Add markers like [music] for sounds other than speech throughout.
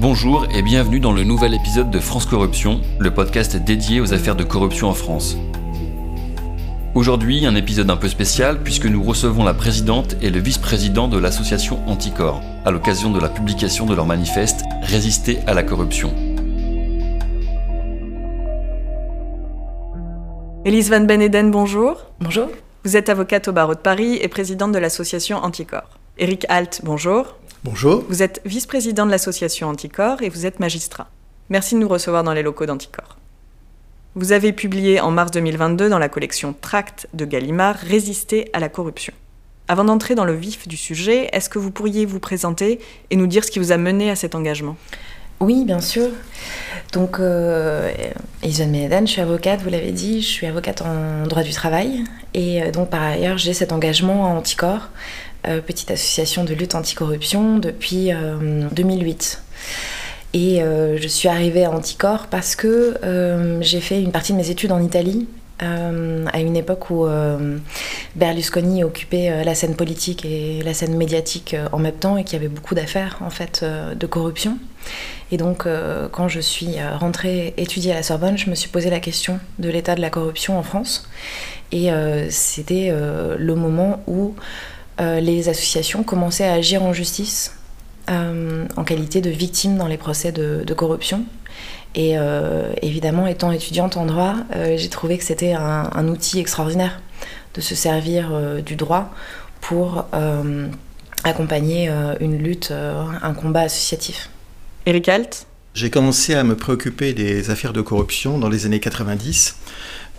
Bonjour et bienvenue dans le nouvel épisode de France Corruption, le podcast dédié aux affaires de corruption en France. Aujourd'hui, un épisode un peu spécial puisque nous recevons la présidente et le vice-président de l'association Anticor, à l'occasion de la publication de leur manifeste Résister à la corruption. Elise Van Beneden, bonjour. Bonjour. Vous êtes avocate au barreau de Paris et présidente de l'association Anticor. Éric Halt, bonjour. Bonjour. Vous êtes vice-président de l'association Anticor et vous êtes magistrat. Merci de nous recevoir dans les locaux d'Anticor. Vous avez publié en mars 2022 dans la collection Tract de Gallimard Résister à la corruption. Avant d'entrer dans le vif du sujet, est-ce que vous pourriez vous présenter et nous dire ce qui vous a mené à cet engagement? Oui, bien sûr. Donc, euh, Isabelle Médan, je suis avocate, vous l'avez dit, je suis avocate en droit du travail. Et euh, donc, par ailleurs, j'ai cet engagement à Anticor, euh, petite association de lutte anticorruption, depuis 2008. Euh, Et euh, je suis arrivée à Anticor parce que j'ai fait une partie de mes études en Italie à une époque où Berlusconi occupait la scène politique et la scène médiatique en même temps et qu'il y avait beaucoup d'affaires en fait de corruption. Et donc quand je suis rentrée étudier à la Sorbonne, je me suis posé la question de l'état de la corruption en France. Et c'était le moment où les associations commençaient à agir en justice euh, en qualité de victimes dans les procès de, de corruption. Et euh, évidemment, étant étudiante en droit, euh, j'ai trouvé que c'était un, un, outil extraordinaire de se servir du droit pour accompagner une lutte, un combat associatif. Eric Alt? J'ai commencé à me préoccuper des affaires de corruption dans les années 90.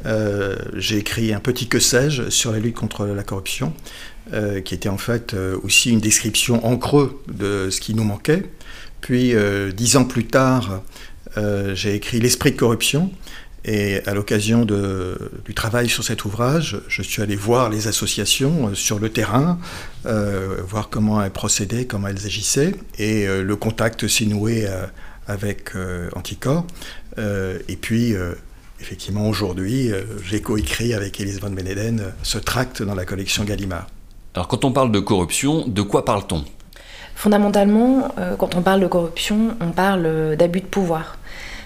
Euh, j'ai écrit un petit que sais-je sur la lutte contre la corruption, euh, qui était en fait euh, aussi une description en creux de ce qui nous manquait. Puis, dix ans plus tard, j'ai écrit L'esprit de corruption. Et à l'occasion du travail sur cet ouvrage, je suis allé voir les associations sur le terrain, voir comment elles procédaient, comment elles agissaient. Et le contact s'est noué avec Anticor. et puis, effectivement, aujourd'hui, j'ai coécrit avec Elise Van Beneden ce tract dans la collection Gallimard. Alors, quand on parle de corruption, de quoi parle-t-on? Fondamentalement, euh, quand on parle de corruption, on parle d'abus de pouvoir.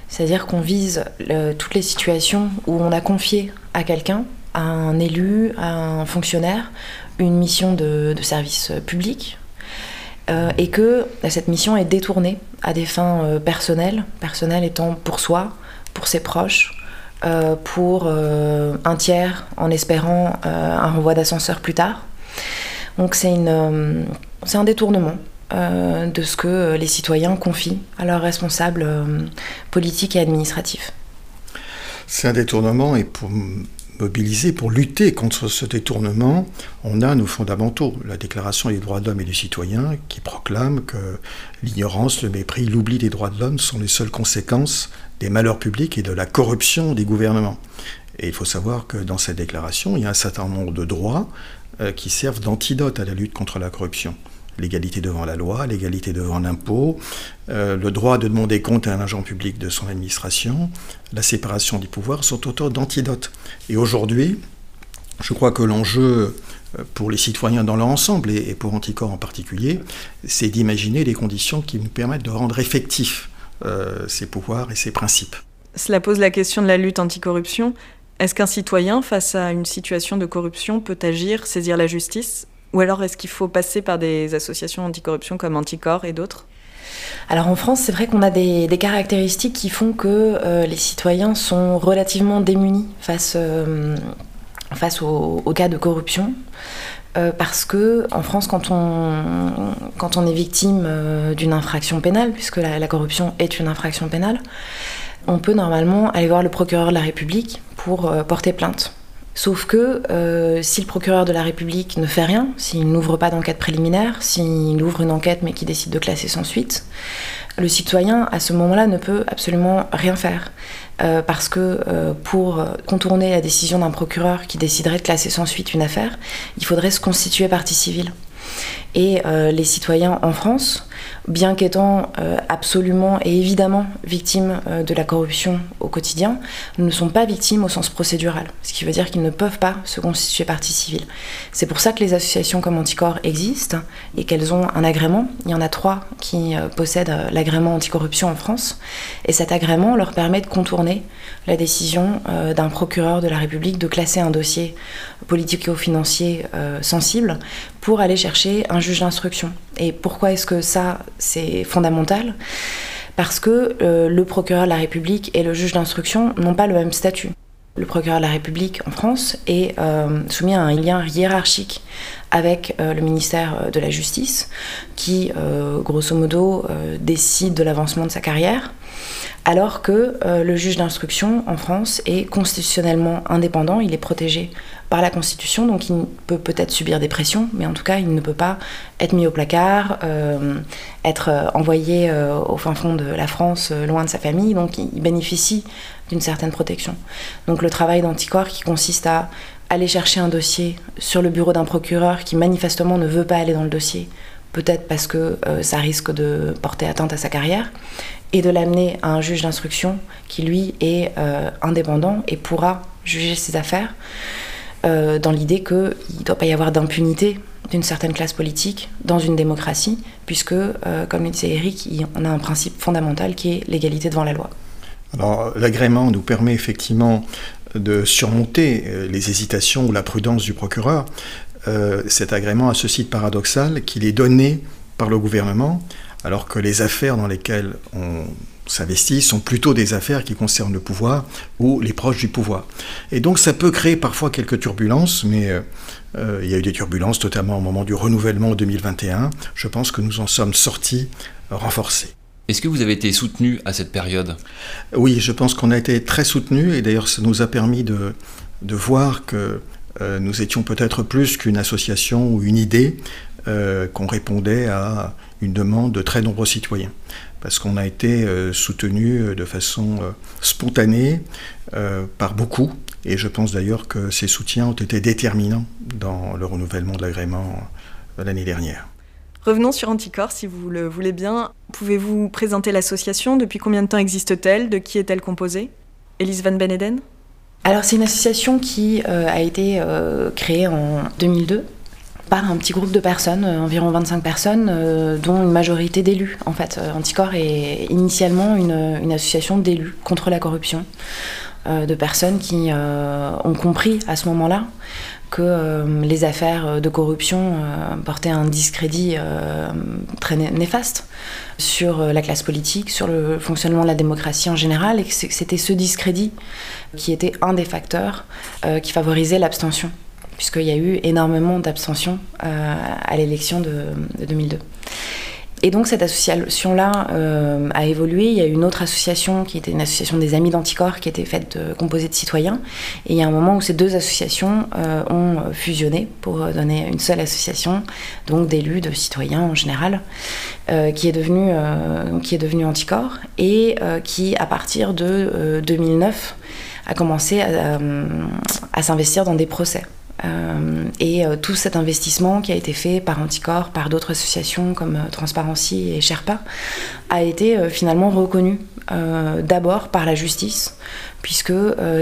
C'est-à-dire qu'on vise le, toutes les situations où on a confié à quelqu'un, à un élu, à un fonctionnaire, une mission de, de service public, euh, et que cette mission est détournée à des fins euh, personnelles, personnelles étant pour soi, pour ses proches, euh, pour un tiers en espérant un renvoi d'ascenseur plus tard. Donc c'est un détournement euh, de ce que les citoyens confient à leurs responsables euh, politiques et administratifs. C'est un détournement et pour mobiliser, pour lutter contre ce détournement, on a nos fondamentaux, la Déclaration des droits de l'homme et du citoyen qui proclame que l'ignorance, le mépris, l'oubli des droits de l'homme sont les seules conséquences des malheurs publics et de la corruption des gouvernements. Et il faut savoir que dans cette déclaration, il y a un certain nombre de droits euh, qui servent d'antidote à la lutte contre la corruption. L'égalité devant la loi, l'égalité devant l'impôt, euh, le droit de demander compte à un agent public de son administration, la séparation des pouvoirs sont autant d'antidotes. Et aujourd'hui, je crois que l'enjeu euh, pour les citoyens dans leur ensemble et pour Anticor en particulier, c'est d'imaginer les conditions qui nous permettent de rendre effectifs euh, ces pouvoirs et ces principes. Cela pose la question de la lutte anticorruption. Est-ce qu'un citoyen, face à une situation de corruption, peut agir, saisir la justice? Ou alors est-ce qu'il faut passer par des associations anticorruption comme Anticor et d'autres? Alors en France, c'est vrai qu'on a des, des, caractéristiques qui font que euh, les citoyens sont relativement démunis face, euh, face aux au cas de corruption. Euh, parce que en France, quand on, est victime euh, d'une infraction pénale, puisque la, corruption est une infraction pénale, on peut normalement aller voir le procureur de la République pour euh, porter plainte. Sauf que si le procureur de la République ne fait rien, s'il n'ouvre pas d'enquête préliminaire, s'il ouvre une enquête mais qui décide de classer sans suite, le citoyen à ce moment-là ne peut absolument rien faire. Euh, parce que euh, pour contourner la décision d'un procureur qui déciderait de classer sans suite une affaire, il faudrait se constituer partie civile. Et euh, les citoyens en France bien qu'étant euh, absolument et évidemment victimes euh, de la corruption au quotidien, ne sont pas victimes au sens procédural, ce qui veut dire qu'ils ne peuvent pas se constituer partie civile. C'est pour ça que les associations comme Anticorps existent et qu'elles ont un agrément. Il y en a trois qui possèdent l'agrément anticorruption en France, et cet agrément leur permet de contourner la décision d'un procureur de la République de classer un dossier politico-financier sensible pour aller chercher un juge d'instruction. Et pourquoi est-ce que ça, c'est fondamental? Parce que euh, le procureur de la République et le juge d'instruction n'ont pas le même statut. Le procureur de la République en France est euh, soumis à un lien hiérarchique avec euh, le ministère de la Justice, qui, grosso modo, décide de l'avancement de sa carrière alors que le juge d'instruction en France est constitutionnellement indépendant, il est protégé par la Constitution, donc il peut peut-être subir des pressions, mais en tout cas il ne peut pas être mis au placard, euh, être euh, envoyé au fin fond de la France, loin de sa famille, donc il bénéficie d'une certaine protection. Donc le travail d'anticorps qui consiste à aller chercher un dossier sur le bureau d'un procureur qui manifestement ne veut pas aller dans le dossier, peut-être parce que ça risque de porter atteinte à sa carrière, et de l'amener à un juge d'instruction qui, lui, est euh, indépendant et pourra juger ses affaires euh, dans l'idée qu'il ne doit pas y avoir d'impunité d'une certaine classe politique dans une démocratie, puisque, euh, comme le disait Eric, on a un principe fondamental qui est l'égalité devant la loi. Alors, l'agrément nous permet effectivement de surmonter les hésitations ou la prudence du procureur. cet agrément a ce site paradoxal qu'il est donné par le gouvernement alors que les affaires dans lesquelles on s'investit sont plutôt des affaires qui concernent le pouvoir ou les proches du pouvoir. Et donc ça peut créer parfois quelques turbulences, mais euh, euh, il y a eu des turbulences, notamment au moment du renouvellement en 2021. Je pense que nous en sommes sortis renforcés. Est-ce que vous avez été soutenu à cette période? Oui, je pense qu'on a été très soutenu et d'ailleurs ça nous a permis de, voir que euh, nous étions peut-être plus qu'une association ou une idée, qu'on répondait à une demande de très nombreux citoyens, parce qu'on a été euh, soutenu euh, de façon euh, spontanée par beaucoup, et je pense d'ailleurs que ces soutiens ont été déterminants dans le renouvellement de l'agrément l'année dernière. Revenons sur Anticorps, si vous le voulez bien. Pouvez-vous présenter l'association? Depuis combien de temps existe-t-elle? De qui est-elle composée? Elise Van Beneden? Alors, c'est une association qui a été créée en 2002 par un petit groupe de personnes, euh, environ 25 personnes, euh, dont une majorité d'élus. En fait, euh, Anticor est initialement une, association d'élus contre la corruption, de personnes qui ont compris à ce moment-là que les affaires de corruption portaient un discrédit très néfaste sur la classe politique, sur le fonctionnement de la démocratie en général, et que c'était ce discrédit qui était un des facteurs qui favorisait l'abstention puisqu'il y a eu énormément d'abstention euh, à l'élection de, 2002. Et donc cette association-là euh, a évolué. Il y a eu une autre association qui était une association des Amis d'Anticorps qui était faite composée de citoyens. Et il y a un moment où ces deux associations euh, ont fusionné pour donner une seule association, donc d'élus, de citoyens en général, qui est devenue qui est devenue Anticorps et qui, à partir de 2009, a commencé à s'investir dans des procès. Euh, et euh, tout cet investissement qui a été fait par Anticor, par d'autres associations comme euh, Transparency et Sherpa, a été finalement reconnu d'abord par la justice, puisque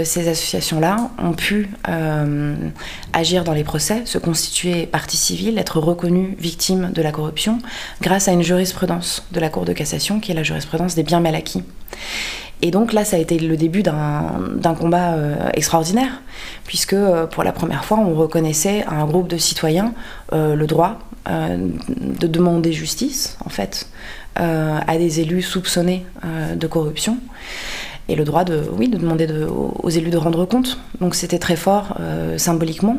ces associations-là ont pu agir dans les procès, se constituer partie civile, être reconnues victimes de la corruption, grâce à une jurisprudence de la Cour de cassation, qui est la jurisprudence des biens mal acquis. Et donc là, ça a été le début d'un combat euh, extraordinaire, puisque euh, pour la première fois, on reconnaissait à un groupe de citoyens euh, le droit de demander justice, en fait, à des élus soupçonnés de corruption et le droit de, oui, de demander aux élus de rendre compte. Donc c'était très fort symboliquement.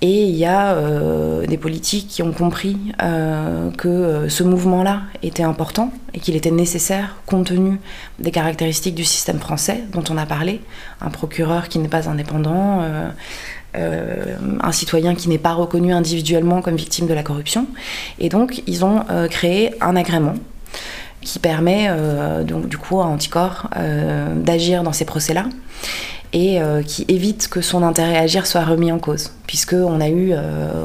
Et il y a euh, des politiques qui ont compris euh, que euh, ce mouvement-là était important et qu'il était nécessaire compte tenu des caractéristiques du système français dont on a parlé. Un procureur qui n'est pas indépendant, un citoyen qui n'est pas reconnu individuellement comme victime de la corruption. Et donc ils ont créé un agrément qui permet donc du coup à Anticor d'agir dans ces procès-là et qui évite que son intérêt à agir soit remis en cause, puisqu'on a eu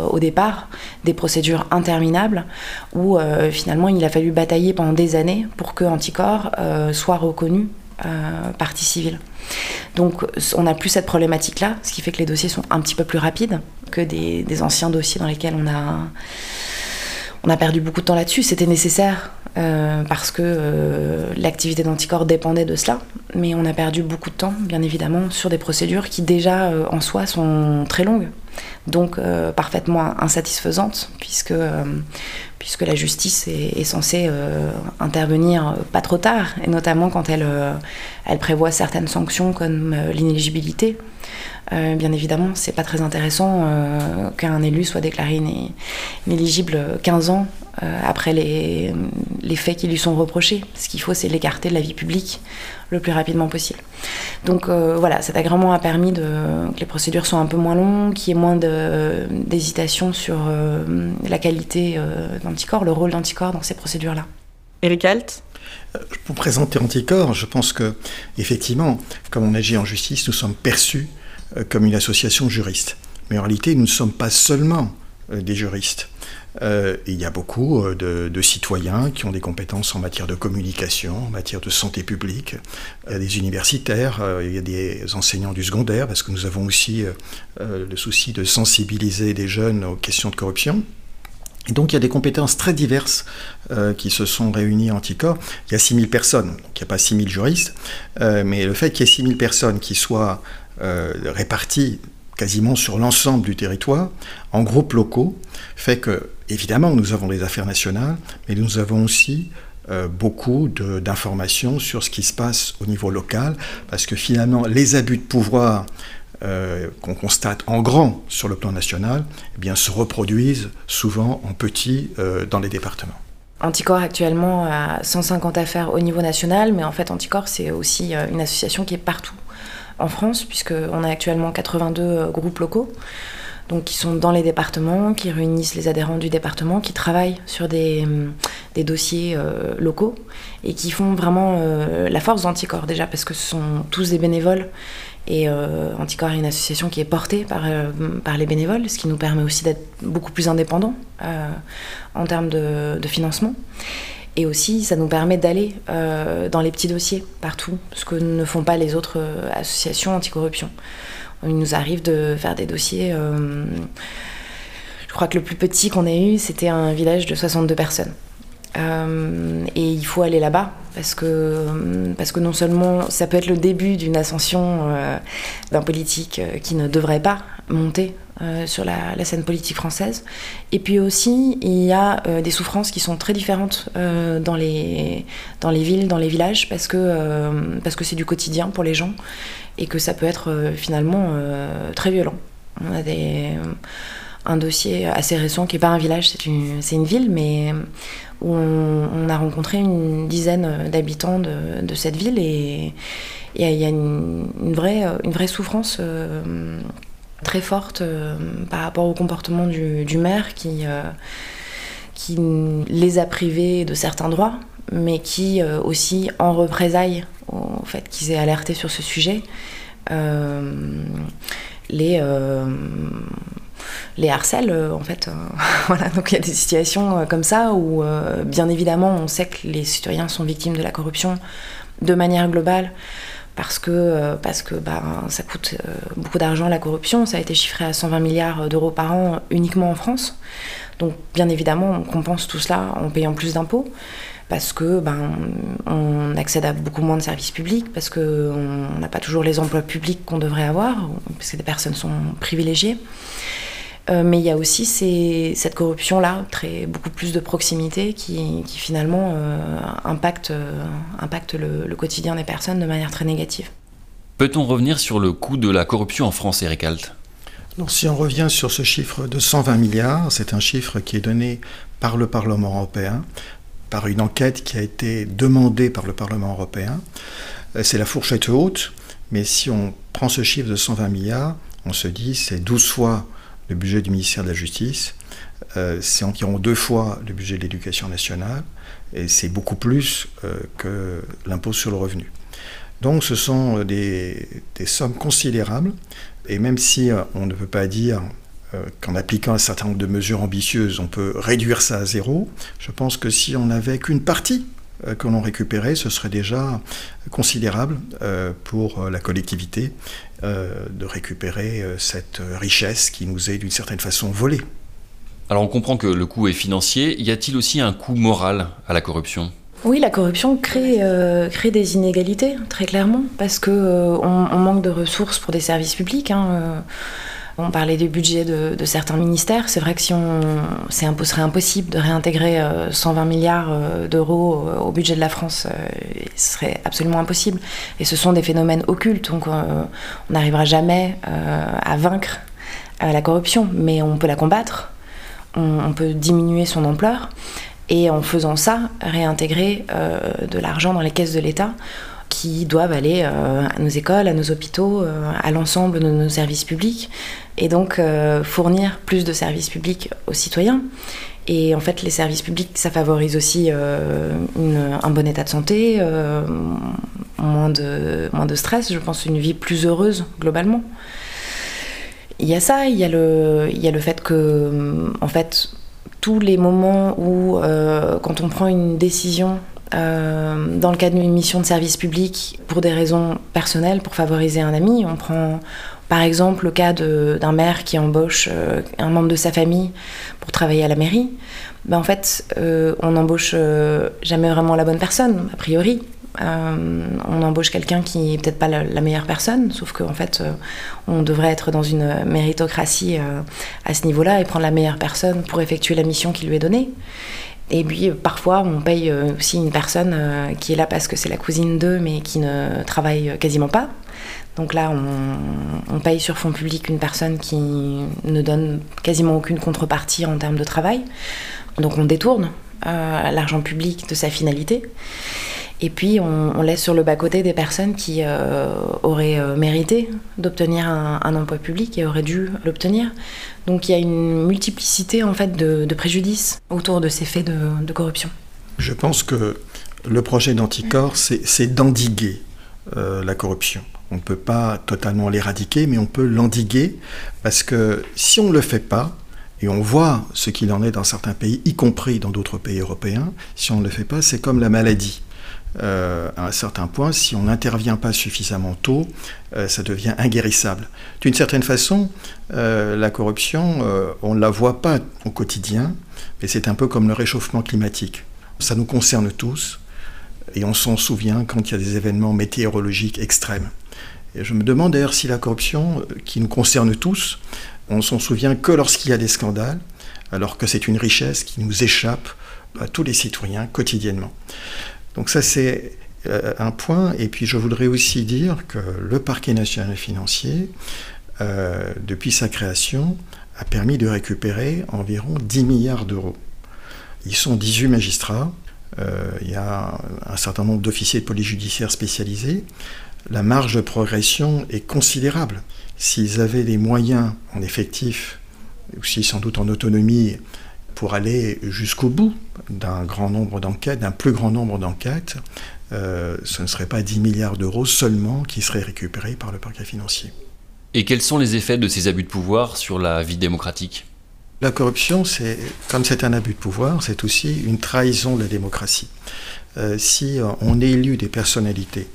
au départ des procédures interminables où finalement il a fallu batailler pendant des années pour que Anticor soit reconnu partie civile. Donc on n'a plus cette problématique-là, ce qui fait que les dossiers sont un petit peu plus rapides que des, anciens dossiers dans lesquels on a, on a perdu beaucoup de temps là-dessus. C'était nécessaire euh, parce que euh, l'activité d'anticorps dépendait de cela, mais on a perdu beaucoup de temps, bien évidemment, sur des procédures qui déjà euh, en soi sont très longues, donc parfaitement insatisfaisantes, puisque, puisque la justice est, censée intervenir pas trop tard, et notamment quand elle, elle prévoit certaines sanctions comme l'inéligibilité. Euh, bien évidemment, c'est pas très intéressant euh, qu'un élu soit déclaré inéligible 15 ans euh, après les, les, faits qui lui sont reprochés. Ce qu'il faut, c'est l'écarter de la vie publique le plus rapidement possible. Donc voilà, cet agrément a permis de, que les procédures soient un peu moins longues, qu'il y ait moins d'hésitation sur la qualité d'anticorps, le rôle d'anticorps dans ces procédures-là. Eric Alt? Pour présenter Anticorps, je pense que, effectivement, comme on agit en justice, nous sommes perçus comme une association de juristes. Mais en réalité, nous ne sommes pas seulement euh, des juristes. Euh, il y a beaucoup de, citoyens qui ont des compétences en matière de communication, en matière de santé publique, des universitaires, il y a des enseignants du secondaire, parce que nous avons aussi le souci de sensibiliser des jeunes aux questions de corruption. Et donc il y a des compétences très diverses qui se sont réunies en Anticorps. Il y a 6000 personnes, donc il n'y a pas 6000 juristes, mais le fait qu'il y ait 6000 personnes qui soient euh, répartis quasiment sur l'ensemble du territoire, en groupes locaux, fait que, évidemment, nous avons les affaires nationales, mais nous avons aussi euh, beaucoup d'informations sur ce qui se passe au niveau local, parce que finalement, les abus de pouvoir euh, qu'on constate en grand sur le plan national, eh bien, se reproduisent souvent en petit dans les départements. Anticor actuellement a 150 affaires au niveau national, mais en fait Anticor c'est aussi une association qui est partout en France, puisqu'on a actuellement 82 euh, groupes locaux, donc qui sont dans les départements, qui réunissent les adhérents du département, qui travaillent sur des, euh, dossiers euh, locaux et qui font vraiment la force d'Anticor déjà, parce que ce sont tous des bénévoles. Et Anticor est une association qui est portée par, les bénévoles, ce qui nous permet aussi d'être beaucoup plus indépendants en termes de financement. Et aussi, ça nous permet d'aller euh, dans les petits dossiers partout, ce que ne font pas les autres euh, associations anticorruption. Il nous arrive de faire des dossiers. Euh, je crois que le plus petit qu'on ait eu, c'était un village de 62 personnes. et il faut aller là-bas parce que, parce que non seulement ça peut être le début d'une ascension d'un politique qui ne devrait pas monter euh, sur la, scène politique française. Et puis aussi, il y a euh, des souffrances qui sont très différentes euh, dans, les, dans les villes, dans les villages, parce que parce que c'est du quotidien pour les gens et que ça peut être finalement très violent. On a des, un dossier assez récent qui n'est pas un village, c'est une, une, ville, mais où on, a rencontré une dizaine d'habitants de, de, cette ville et il y a, une, vraie, une vraie souffrance très forte euh, par rapport au comportement du, maire qui, euh, qui les a privés de certains droits, mais qui euh, aussi, en représailles au fait qu'ils aient alerté sur ce sujet, les les harcèlent en fait. [laughs] voilà, donc il y a des situations comme ça où bien évidemment on sait que les citoyens sont victimes de la corruption de manière globale parce que, euh, parce que bah, ça coûte euh, beaucoup d'argent la corruption. Ça a été chiffré à 120 milliards d'euros par an uniquement en France. Donc bien évidemment, on compense tout cela en payant plus d'impôts parce que ben, on accède à beaucoup moins de services publics, parce qu'on n'a pas toujours les emplois publics qu'on devrait avoir, parce que des personnes sont privilégiées. Euh, mais il y a aussi cette corruption-là, très, beaucoup plus de proximité, qui, finalement euh, impacte, euh, impacte le, quotidien des personnes de manière très négative. Peut-on revenir sur le coût de la corruption en France, Eric Alt? Si on revient sur ce chiffre de 120 milliards, c'est un chiffre qui est donné par le Parlement européen, par une enquête qui a été demandée par le Parlement européen. C'est la fourchette haute, mais si on prend ce chiffre de 120 milliards, on se dit c'est 12 fois le budget du ministère de la Justice. Euh, c'est environ deux fois le budget de l'éducation nationale et c'est beaucoup plus euh, que l'impôt sur le revenu. Donc ce sont des, des sommes considérables, et même si on ne peut pas dire qu'en appliquant un certain nombre de mesures ambitieuses, on peut réduire ça à zéro, je pense que si on n'avait qu'une partie euh, que l'on récupérait, ce serait déjà considérable euh, pour euh, la collectivité de récupérer cette richesse qui nous est d'une certaine façon volée. Alors on comprend que le coût est financier. Y a-t-il aussi un coût moral à la corruption? Oui, la corruption crée, crée des inégalités, très clairement, parce qu'on on manque de ressources pour des services publics. Hein, on parlait du budget de, certains ministères. C'est vrai que si on, c'est serait impossible de réintégrer 120 euh, milliards euh, d'euros au budget de la France, euh, ce serait absolument impossible. Et ce sont des phénomènes occultes, donc on n'arrivera jamais à vaincre la corruption, mais on peut la combattre, on, peut diminuer son ampleur, et en faisant ça, réintégrer de l'argent dans les caisses de l'État qui doivent aller euh, à nos écoles, à nos hôpitaux, euh, à l'ensemble de nos services publics, et donc euh, fournir plus de services publics aux citoyens. Et en fait, les services publics, ça favorise aussi un bon état de santé, moins, de, moins de stress, je pense une vie plus heureuse globalement. Il y a ça, il y a le, il y a le fait que, en fait, tous les moments où, quand on prend une décision euh, dans le cadre d'une mission de service public pour des raisons personnelles, pour favoriser un ami. On prend par exemple le cas d'un maire qui embauche euh, un membre de sa famille pour travailler à la mairie. Ben, en fait, euh, on n'embauche jamais vraiment la bonne personne, a priori. on embauche quelqu'un qui n'est peut-être pas la, meilleure personne, sauf qu'en fait, on devrait être dans une méritocratie à ce niveau-là et prendre la meilleure personne pour effectuer la mission qui lui est donnée. Et puis parfois, on paye euh, aussi une personne euh, qui est là parce que c'est la cousine d'eux, mais qui ne travaille quasiment pas. Donc là, on, paye sur fonds publics une personne qui ne donne quasiment aucune contrepartie en termes de travail. Donc on détourne euh, l'argent public de sa finalité. Et puis on, laisse sur le bas-côté des personnes qui euh, auraient euh, mérité d'obtenir un, emploi public et auraient dû l'obtenir. Donc il y a une multiplicité en fait de, préjudices autour de ces faits de, corruption. Je pense que le projet d'anticorps, c'est d'endiguer euh, la corruption. On ne peut pas totalement l'éradiquer, mais on peut l'endiguer parce que si on ne le fait pas, et on voit ce qu'il en est dans certains pays, y compris dans d'autres pays européens, si on ne le fait pas, c'est comme la maladie. Euh, à un certain point, si on n'intervient pas suffisamment tôt, euh, ça devient inguérissable. D'une certaine façon, euh, la corruption, on ne la voit pas au quotidien, mais c'est un peu comme le réchauffement climatique. Ça nous concerne tous, et on s'en souvient quand il y a des événements météorologiques extrêmes. Et je me demande d'ailleurs si la corruption, qui nous concerne tous, on s'en souvient que lorsqu'il y a des scandales, alors que c'est une richesse qui nous échappe à tous les citoyens quotidiennement. Donc ça c'est euh, un point. Et puis je voudrais aussi dire que le parquet national financier, euh, depuis sa création, a permis de récupérer environ 10 milliards d'euros. Ils sont 18 magistrats, euh, il y a un certain nombre d'officiers de police judiciaire spécialisés. La marge de progression est considérable. S'ils avaient les moyens en effectif, aussi sans doute en autonomie, pour aller jusqu'au bout d'un grand nombre d'enquêtes, d'un plus grand nombre d'enquêtes, euh, ce ne serait pas 10 milliards d'euros seulement qui seraient récupérés par le parquet financier. Et quels sont les effets de ces abus de pouvoir sur la vie démocratique? La corruption, c'est, comme c'est un abus de pouvoir, c'est aussi une trahison de la démocratie. Euh, si on élu des personnalités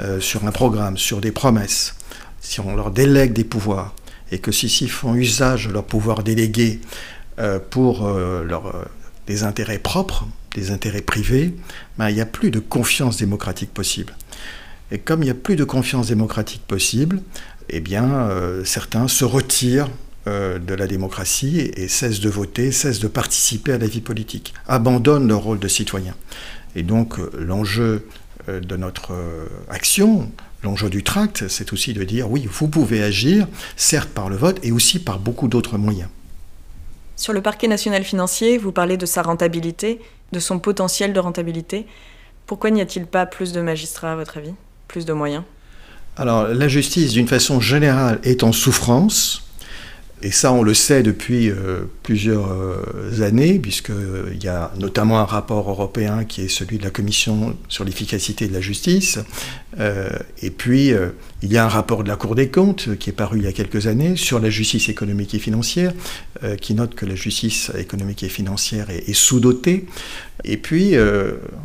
euh, sur un programme, sur des promesses, si on leur délègue des pouvoirs, et que ceux-ci font usage de leur pouvoir délégué euh, pour euh, leur, des intérêts propres, des intérêts privés, ben, il n'y a plus de confiance démocratique possible. Et comme il n'y a plus de confiance démocratique possible, eh bien, euh, certains se retirent de la démocratie et, cessent de voter, cessent de participer à la vie politique, abandonnent leur rôle de citoyen. Et donc, l'enjeu de notre action, l'enjeu du tract, c'est aussi de dire oui, vous pouvez agir, certes par le vote, et aussi par beaucoup d'autres moyens. Sur le parquet national financier, vous parlez de sa rentabilité, de son potentiel de rentabilité. Pourquoi n'y a-t-il pas plus de magistrats, à votre avis? Plus de moyens? Alors, la justice, d'une façon générale, est en souffrance. Et ça, on le sait depuis euh, plusieurs euh, années, puisqu'il y a notamment un rapport européen qui est celui de la Commission sur l'efficacité de la justice. Euh, et puis, il y a un rapport de la Cour des comptes qui est paru il y a quelques années sur la justice économique et financière, qui note que la justice économique et financière est sous-dotée. Et puis,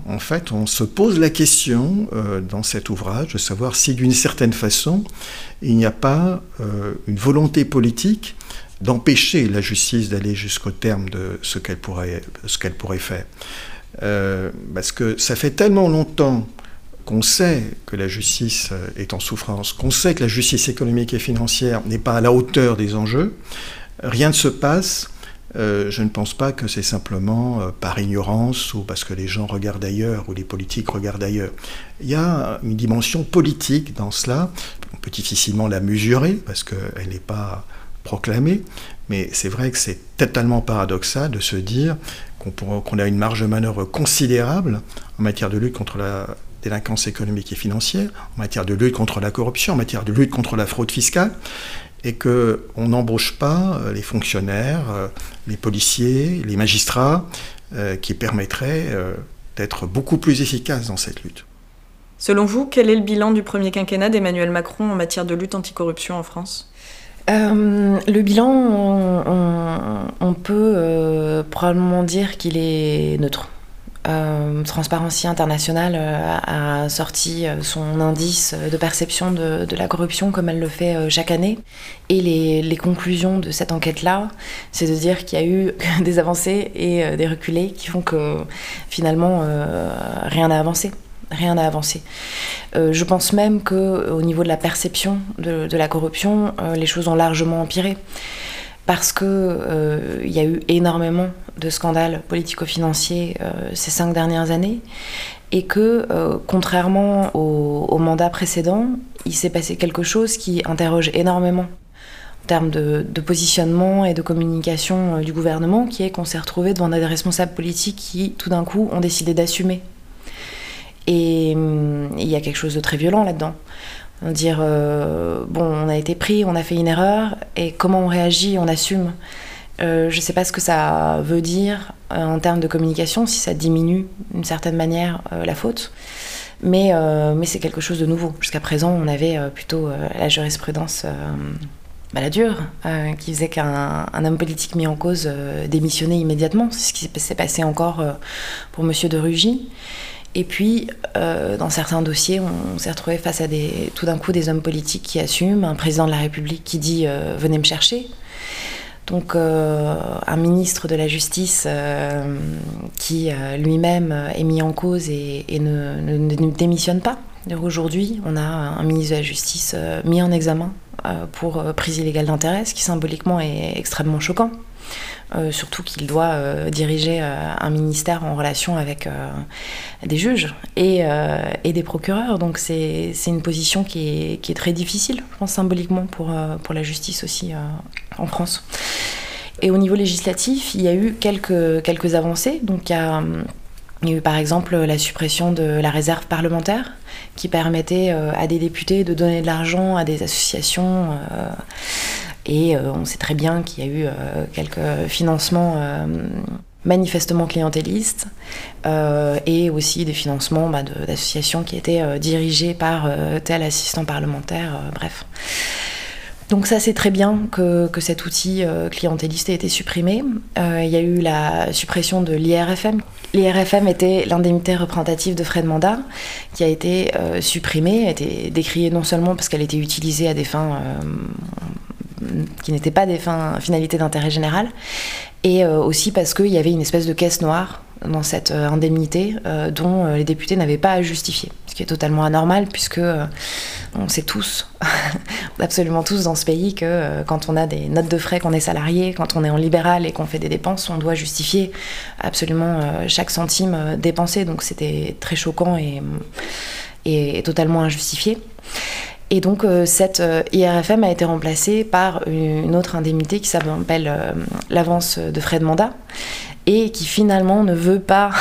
en fait, on se pose la question dans cet ouvrage de savoir si, d'une certaine façon, il n'y a pas une volonté politique d'empêcher la justice d'aller jusqu'au terme de ce qu'elle pourrait, ce qu'elle pourrait faire. Euh, parce que ça fait tellement longtemps qu'on sait que la justice euh, est en souffrance, qu'on sait que la justice économique et financière n'est pas à la hauteur des enjeux, rien ne se passe. Euh, je ne pense pas que c'est simplement par ignorance ou parce que les gens regardent ailleurs ou les politiques regardent ailleurs. Il y a une dimension politique dans cela. On peut difficilement la mesurer parce qu'elle n'est pas proclamé, mais c'est vrai que c'est totalement paradoxal de se dire qu'on a une marge de manœuvre considérable en matière de lutte contre la délinquance économique et financière, en matière de lutte contre la corruption, en matière de lutte contre la fraude fiscale, et qu'on n'embauche pas euh, les fonctionnaires, euh, les policiers, les magistrats, euh, qui permettraient d'être beaucoup plus efficaces dans cette lutte. Selon vous, quel est le bilan du premier quinquennat d'Emmanuel Macron en matière de lutte anticorruption en France? Euh, le bilan, on, peut euh, probablement dire qu'il est neutre. Euh, Transparency International a sorti son indice de perception de, la corruption comme elle le fait chaque année. Et les, conclusions de cette enquête-là, c'est de dire qu'il y a eu [laughs] des avancées et des reculés qui font que finalement rien n'a avancé rien n'a avancé. Euh, je pense même que au niveau de la perception de, la corruption, euh, les choses ont largement empiré. Parce qu'il euh, y a eu énormément de scandales politico-financiers ces cinq dernières années, et que, contrairement au, mandat précédent, il s'est passé quelque chose qui interroge énormément en termes de, de positionnement et de communication du gouvernement, qui est qu'on s'est retrouvé devant des responsables politiques qui, tout d'un coup, ont décidé d'assumer et hum, il y a quelque chose de très violent là-dedans. Dire, euh, bon, on a été pris, on a fait une erreur, et comment on réagit, on assume. Euh, je ne sais pas ce que ça veut dire euh, en termes de communication, si ça diminue d'une certaine manière la faute. Mais, mais c'est quelque chose de nouveau. Jusqu'à présent, on avait plutôt la jurisprudence baladure, qui faisait qu'un homme politique mis en cause démissionnait immédiatement. C'est ce qui s'est passé encore pour M. de Rugy. Et puis, euh, dans certains dossiers, on, s'est retrouvé face à des, tout d'un coup des hommes politiques qui assument, un président de la République qui dit euh, venez me chercher. Donc, euh, un ministre de la Justice qui lui-même est mis en cause et, ne, ne, démissionne pas. Aujourd'hui, on a un ministre de la Justice mis en examen pour prise illégale d'intérêt, ce qui symboliquement est extrêmement choquant. Euh, surtout qu'il doit euh, diriger euh, un ministère en relation avec des juges et, des procureurs. Donc c'est une position qui est, très difficile, symboliquement pour, la justice aussi en France. Et au niveau législatif, il y a eu quelques, avancées. Donc il y a eu par exemple la suppression de la réserve parlementaire qui permettait à des députés de donner de l'argent à des associations et euh, on sait très bien qu'il y a eu euh, quelques financements euh, manifestement clientélistes et aussi des financements bah, d'associations qui étaient dirigées par tel assistant parlementaire, bref. Donc ça c'est très bien que, que cet outil clientéliste ait été supprimé. il y a eu la suppression de l'IRFM. L'IRFM était l'indemnité représentative de frais de mandat qui a été supprimée, a été décriée non seulement parce qu'elle était utilisée à des fins qui n'étaient pas des finalités d'intérêt général, et euh, aussi parce qu'il y avait une espèce de caisse noire dans cette euh, indemnité euh, dont les députés n'avaient pas à justifier, ce qui est totalement anormal puisque on sait tous, [laughs] absolument tous dans ce pays, que quand on a des notes de frais, qu'on est salarié, quand on est en libéral et qu'on fait des dépenses, on doit justifier absolument chaque centime dépensé. Donc c'était très choquant et totalement injustifié. Et donc euh, cette euh, IRFM a été remplacée par une autre indemnité qui s'appelle euh, l'avance de frais de mandat et qui finalement ne veut pas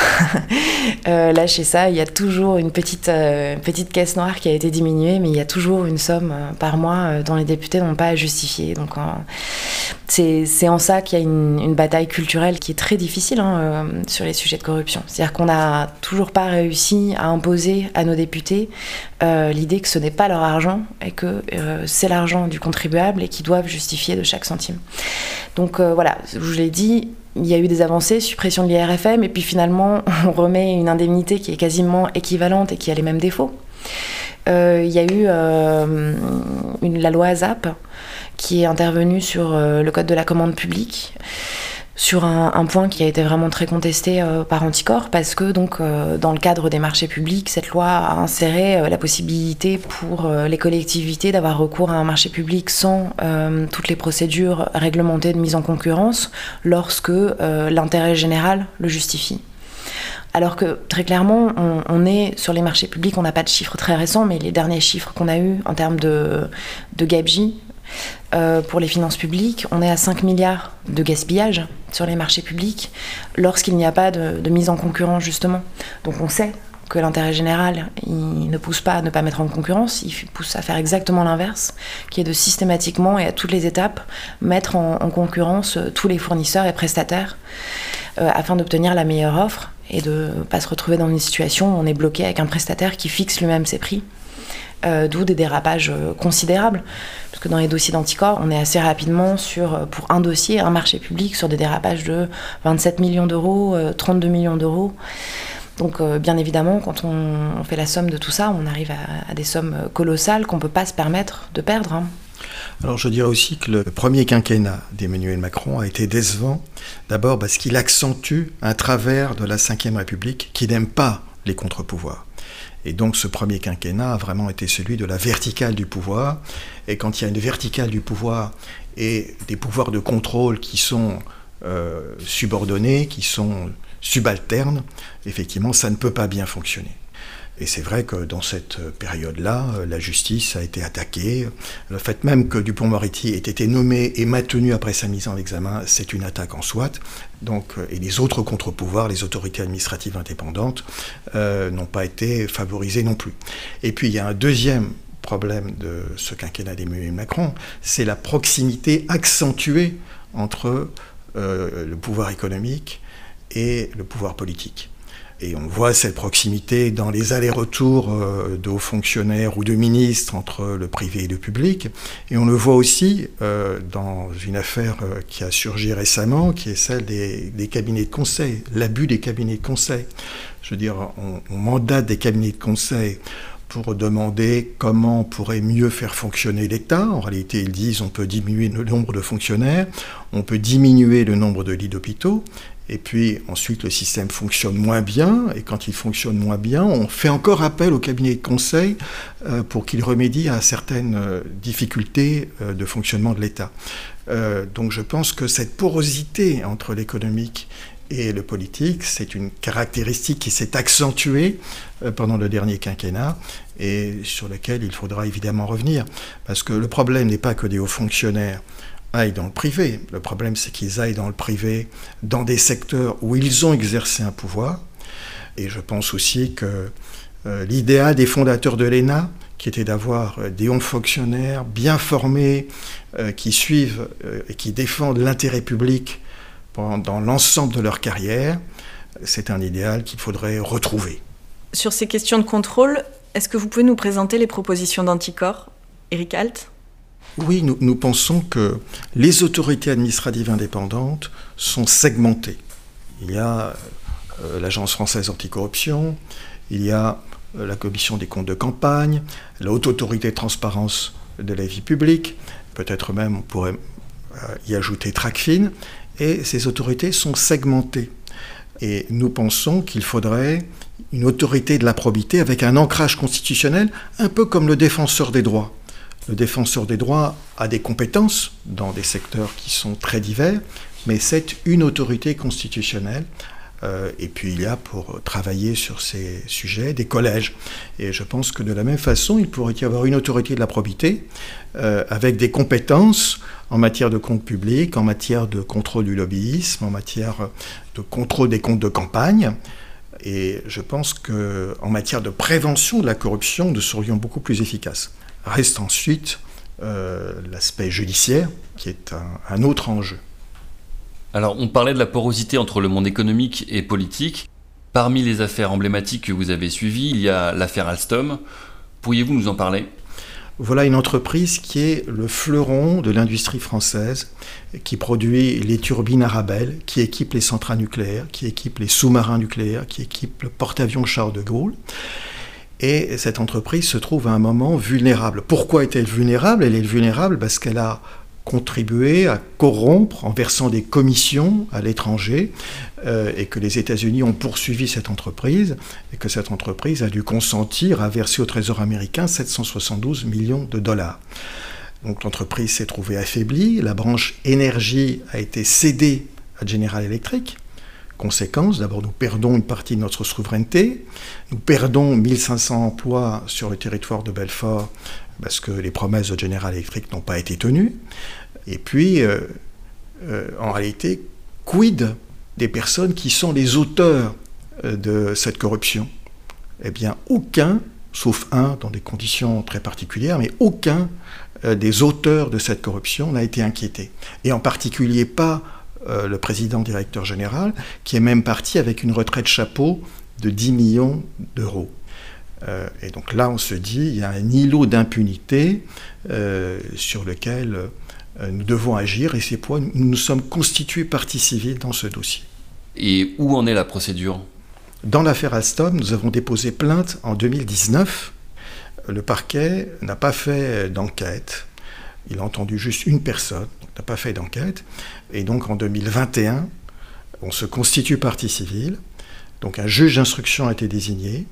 [laughs] euh, lâcher ça. Il y a toujours une petite, euh, petite caisse noire qui a été diminuée, mais il y a toujours une somme euh, par mois dont les députés n'ont pas à justifier. Donc c'est en ça qu'il y a une, bataille culturelle qui est très difficile hein, sur les sujets de corruption. C'est-à-dire qu'on n'a toujours pas réussi à imposer à nos députés l'idée que ce n'est pas leur argent et que c'est l'argent du contribuable et qu'ils doivent justifier de chaque centime. Donc voilà, je vous l'ai dit, il y a eu des avancées, suppression de l'IRFM, et puis finalement, [laughs] on remet une indemnité qui est quasiment équivalente et qui a les mêmes défauts. Euh, il y a eu euh, la loi ASAP qui est intervenue sur euh, le code de la commande publique sur un, point qui a été vraiment très contesté euh, par Anticor parce que donc euh, dans le cadre des marchés publics, cette loi a inséré euh, la possibilité pour les collectivités d'avoir recours à un marché public sans toutes les procédures réglementées de mise en concurrence lorsque l'intérêt général le justifie. Alors que très clairement, on, est sur les marchés publics, on n'a pas de chiffres très récents, mais les derniers chiffres qu'on a eus en termes de, de euh, pour les finances publiques, on est à 5 milliards de gaspillage sur les marchés publics lorsqu'il n'y a pas de, mise en concurrence justement. Donc on sait que l'intérêt général, ne pousse pas à ne pas mettre en concurrence, il pousse à faire exactement l'inverse, qui est de systématiquement et à toutes les étapes mettre en, concurrence euh, tous les fournisseurs et prestataires euh, afin d'obtenir la meilleure offre et de ne pas se retrouver dans une situation où on est bloqué avec un prestataire qui fixe lui-même ses prix euh, d'où des dérapages euh, considérables. Parce que dans les dossiers d'anticorps, on est assez rapidement sur, euh, pour un dossier, un marché public, sur des dérapages de 27 millions d'euros, 32 millions d'euros. Donc bien évidemment, quand on, fait la somme de tout ça, on arrive à, des sommes colossales qu'on ne peut pas se permettre de perdre. Hein. Alors je dirais aussi que le premier quinquennat d'Emmanuel Macron a été décevant, d'abord parce qu'il accentue un travers de la Ve République qui n'aime pas les contre-pouvoirs. Et donc ce premier quinquennat a vraiment été celui de la verticale du pouvoir. Et quand il y a une verticale du pouvoir et des pouvoirs de contrôle qui sont euh, subordonnés, qui sont subalternes, effectivement, ça ne peut pas bien fonctionner. Et c'est vrai que dans cette période-là, la justice a été attaquée. Le fait même que Dupont-Moretti ait été nommé et maintenu après sa mise en examen, c'est une attaque en soi. Donc, et les autres contre-pouvoirs, les autorités administratives indépendantes, euh, n'ont pas été favorisés non plus. Et puis il y a un deuxième problème de ce quinquennat d'Emmanuel Macron, c'est la proximité accentuée entre euh, le pouvoir économique et le pouvoir politique. Et on voit cette proximité dans les allers-retours euh, de hauts fonctionnaires ou de ministres entre le privé et le public. Et on le voit aussi euh, dans une affaire euh, qui a surgi récemment, qui est celle des, cabinets de conseil, l'abus des cabinets de conseil. Je veux dire, on, on mandate des cabinets de conseil pour demander comment on pourrait mieux faire fonctionner l'État. En réalité, ils disent on peut diminuer le nombre de fonctionnaires, on peut diminuer le nombre de lits d'hôpitaux, et puis ensuite, le système fonctionne moins bien, et quand il fonctionne moins bien, on fait encore appel au cabinet de conseil euh, pour qu'il remédie à certaines euh, difficultés euh, de fonctionnement de l'État. donc je pense que cette porosité entre l'économique et le politique, c'est une caractéristique qui s'est accentuée pendant le dernier quinquennat et sur laquelle il faudra évidemment revenir. Parce que le problème n'est pas que des hauts fonctionnaires aillent dans le privé. Le problème, c'est qu'ils aillent dans le privé dans des secteurs où ils ont exercé un pouvoir. Et je pense aussi que euh, l'idéal des fondateurs de l'ENA, qui était d'avoir euh, des hauts fonctionnaires bien formés, euh, qui suivent et qui défendent l'intérêt public pendant l'ensemble de leur carrière, c'est un idéal qu'il faudrait retrouver. Sur ces questions de contrôle, est-ce que vous pouvez nous présenter les propositions d'anticorps Eric Alt? Oui, nous, pensons que les autorités administratives indépendantes sont segmentées. Il y a euh, l'Agence française anticorruption, il y a euh, la commission des comptes de campagne, la haute autorité de transparence de la vie publique, peut-être même on pourrait euh, y ajouter TRACFIN, et ces autorités sont segmentées. Et nous pensons qu'il faudrait une autorité de la probité avec un ancrage constitutionnel, un peu comme le défenseur des droits. Le défenseur des droits a des compétences dans des secteurs qui sont très divers, mais c'est une autorité constitutionnelle Euh, et puis il y a pour travailler sur ces sujets des collèges. Et je pense que de la même façon, il pourrait y avoir une autorité de la probité euh, avec des compétences en matière de compte public, en matière de contrôle du lobbyisme, en matière de contrôle des comptes de campagne. Et je pense qu'en matière de prévention de la corruption, nous serions beaucoup plus efficaces. Reste ensuite euh, l'aspect judiciaire, qui est un autre enjeu. Alors, on parlait de la porosité entre le monde économique et politique. Parmi les affaires emblématiques que vous avez suivies, il y a l'affaire Alstom. Pourriez-vous nous en parler? Voilà une entreprise qui est le fleuron de l'industrie française, qui produit les turbines Arabelle, qui équipe les centrales nucléaires, qui équipe les sous-marins nucléaires, qui équipe le porte-avions Charles de Gaulle. Et cette entreprise se trouve à un moment vulnérable. Pourquoi est-elle vulnérable? Elle est vulnérable parce qu'elle a contribuer à corrompre en versant des commissions à l'étranger euh, et que les États-Unis ont poursuivi cette entreprise et que cette entreprise a dû consentir à verser au Trésor américain 772 millions de dollars. Donc l'entreprise s'est trouvée affaiblie, la branche énergie a été cédée à General Electric. Conséquence, d'abord nous perdons une partie de notre souveraineté, nous perdons 1500 emplois sur le territoire de Belfort parce que les promesses de General Electric n'ont pas été tenues. Et puis, euh, euh, en réalité, quid des personnes qui sont les auteurs euh, de cette corruption? Eh bien, aucun, sauf un dans des conditions très particulières, mais aucun des auteurs de cette corruption n'a été inquiété. Et en particulier pas le président directeur général, qui est même parti avec une retraite chapeau de 10 millions d'euros. et donc là, on se dit, il y a un îlot d'impunité sur lequel euh, nous devons agir et c'est pourquoi nous nous sommes constitués partie civile dans ce dossier. Et où en est la procédure? Dans l'affaire Alstom, nous avons déposé plainte en 2019. Le parquet n'a pas fait d'enquête. Il a entendu juste une personne, n'a pas fait d'enquête. Et donc en 2021, on se constitue partie civile. Donc un juge d'instruction a été désigné.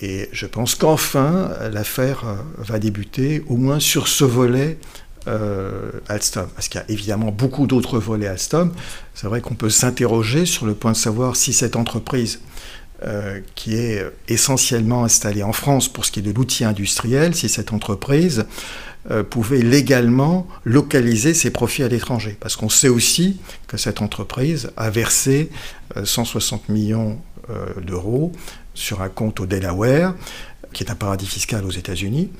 Et je pense qu'enfin, l'affaire va débuter, au moins sur ce volet euh, Alstom, parce qu'il y a évidemment beaucoup d'autres volets Alstom. C'est vrai qu'on peut s'interroger sur le point de savoir si cette entreprise, euh, qui est essentiellement installée en France pour ce qui est de l'outil industriel, si cette entreprise euh, pouvait légalement localiser ses profits à l'étranger. Parce qu'on sait aussi que cette entreprise a versé 160 millions d'euros sur un compte au Delaware, qui est un paradis fiscal aux États-Unis,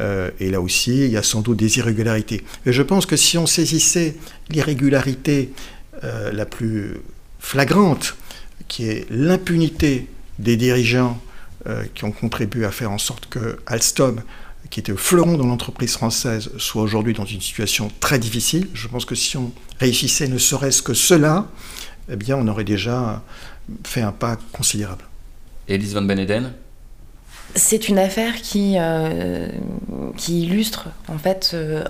euh, et là aussi, il y a sans doute des irrégularités. Et je pense que si on saisissait l'irrégularité euh, la plus flagrante, qui est l'impunité des dirigeants euh, qui ont contribué à faire en sorte que Alstom, qui était au fleuron de l'entreprise française, soit aujourd'hui dans une situation très difficile, je pense que si on réussissait ne serait-ce que cela, eh bien, on aurait déjà fait un pas considérable. Elise Van Beneden c'est une affaire qui, euh, qui illustre en fait euh,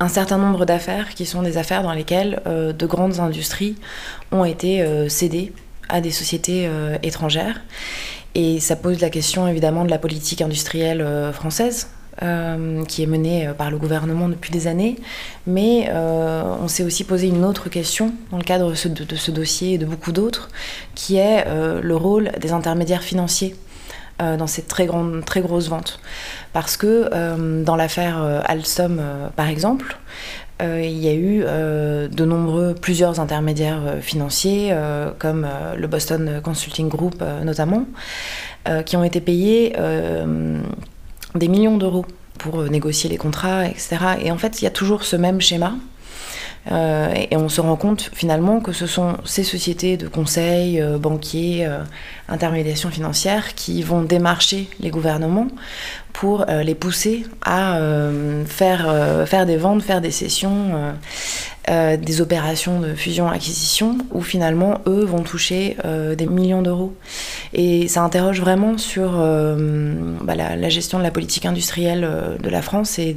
un certain nombre d'affaires qui sont des affaires dans lesquelles euh, de grandes industries ont été cédées à des sociétés étrangères. Et ça pose la question évidemment de la politique industrielle française. qui est menée par le gouvernement depuis des années, mais on s'est aussi posé une autre question dans le cadre de ce, dossier et de beaucoup d'autres, qui est le rôle des intermédiaires financiers euh, dans ces très, grandes, très grosses ventes. Parce que euh, dans l'affaire euh, Alstom, par exemple, il y a eu de nombreux, plusieurs intermédiaires financiers, comme le Boston Consulting Group notamment, qui ont été payés des millions d'euros pour négocier les contrats, etc. Et en fait, il y a toujours ce même schéma euh, et on se rend compte finalement que ce sont ces sociétés de conseil, euh, banquiers, euh, intermédiation financière qui vont démarcher les gouvernements pour les pousser à faire, faire des ventes, faire des sessions euh, des opérations de fusion-acquisition où finalement eux vont toucher euh, des millions d'euros. Et ça interroge vraiment sur euh, bah, la, gestion de la politique industrielle de la France et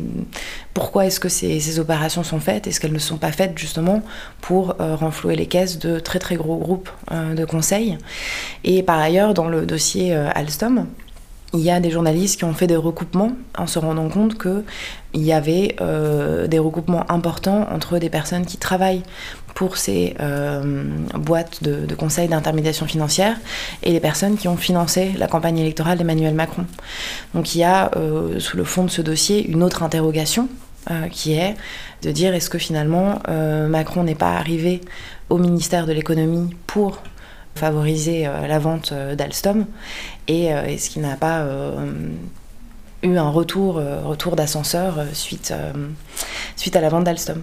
pourquoi est-ce que ces, opérations sont faites Est-ce qu'elles ne sont pas faites justement pour renflouer les caisses de très très gros groupes de conseil Et par ailleurs, dans le dossier Alstom, il y a des journalistes qui ont fait des recoupements en se rendant compte qu'il y avait euh, des recoupements importants entre des personnes qui travaillent pour ces euh, boîtes de, de conseils d'intermédiation financière et les personnes qui ont financé la campagne électorale d'Emmanuel Macron. Donc il y a euh, sous le fond de ce dossier une autre interrogation qui est de dire est-ce que finalement Macron n'est pas arrivé au ministère de l'économie pour favoriser la vente d'Alstom et est-ce qu'il n'a pas eu un retour, retour d'ascenseur suite, suite à la vente d'Alstom.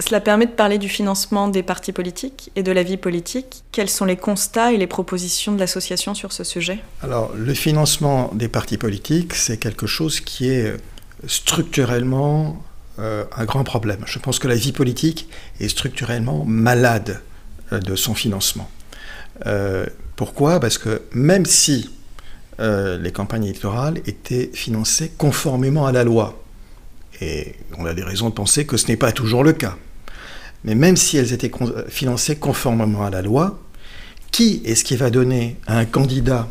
Cela permet de parler du financement des partis politiques et de la vie politique. Quels sont les constats et les propositions de l'association sur ce sujet? Alors, le financement des partis politiques, c'est quelque chose qui est structurellement euh, un grand problème. Je pense que la vie politique est structurellement malade euh, de son financement. Euh, pourquoi? Parce que même si les campagnes électorales étaient financées conformément à la loi, et on a des raisons de penser que ce n'est pas toujours le cas. Mais même si elles étaient financées conformément à la loi, qui est-ce qui va donner à un candidat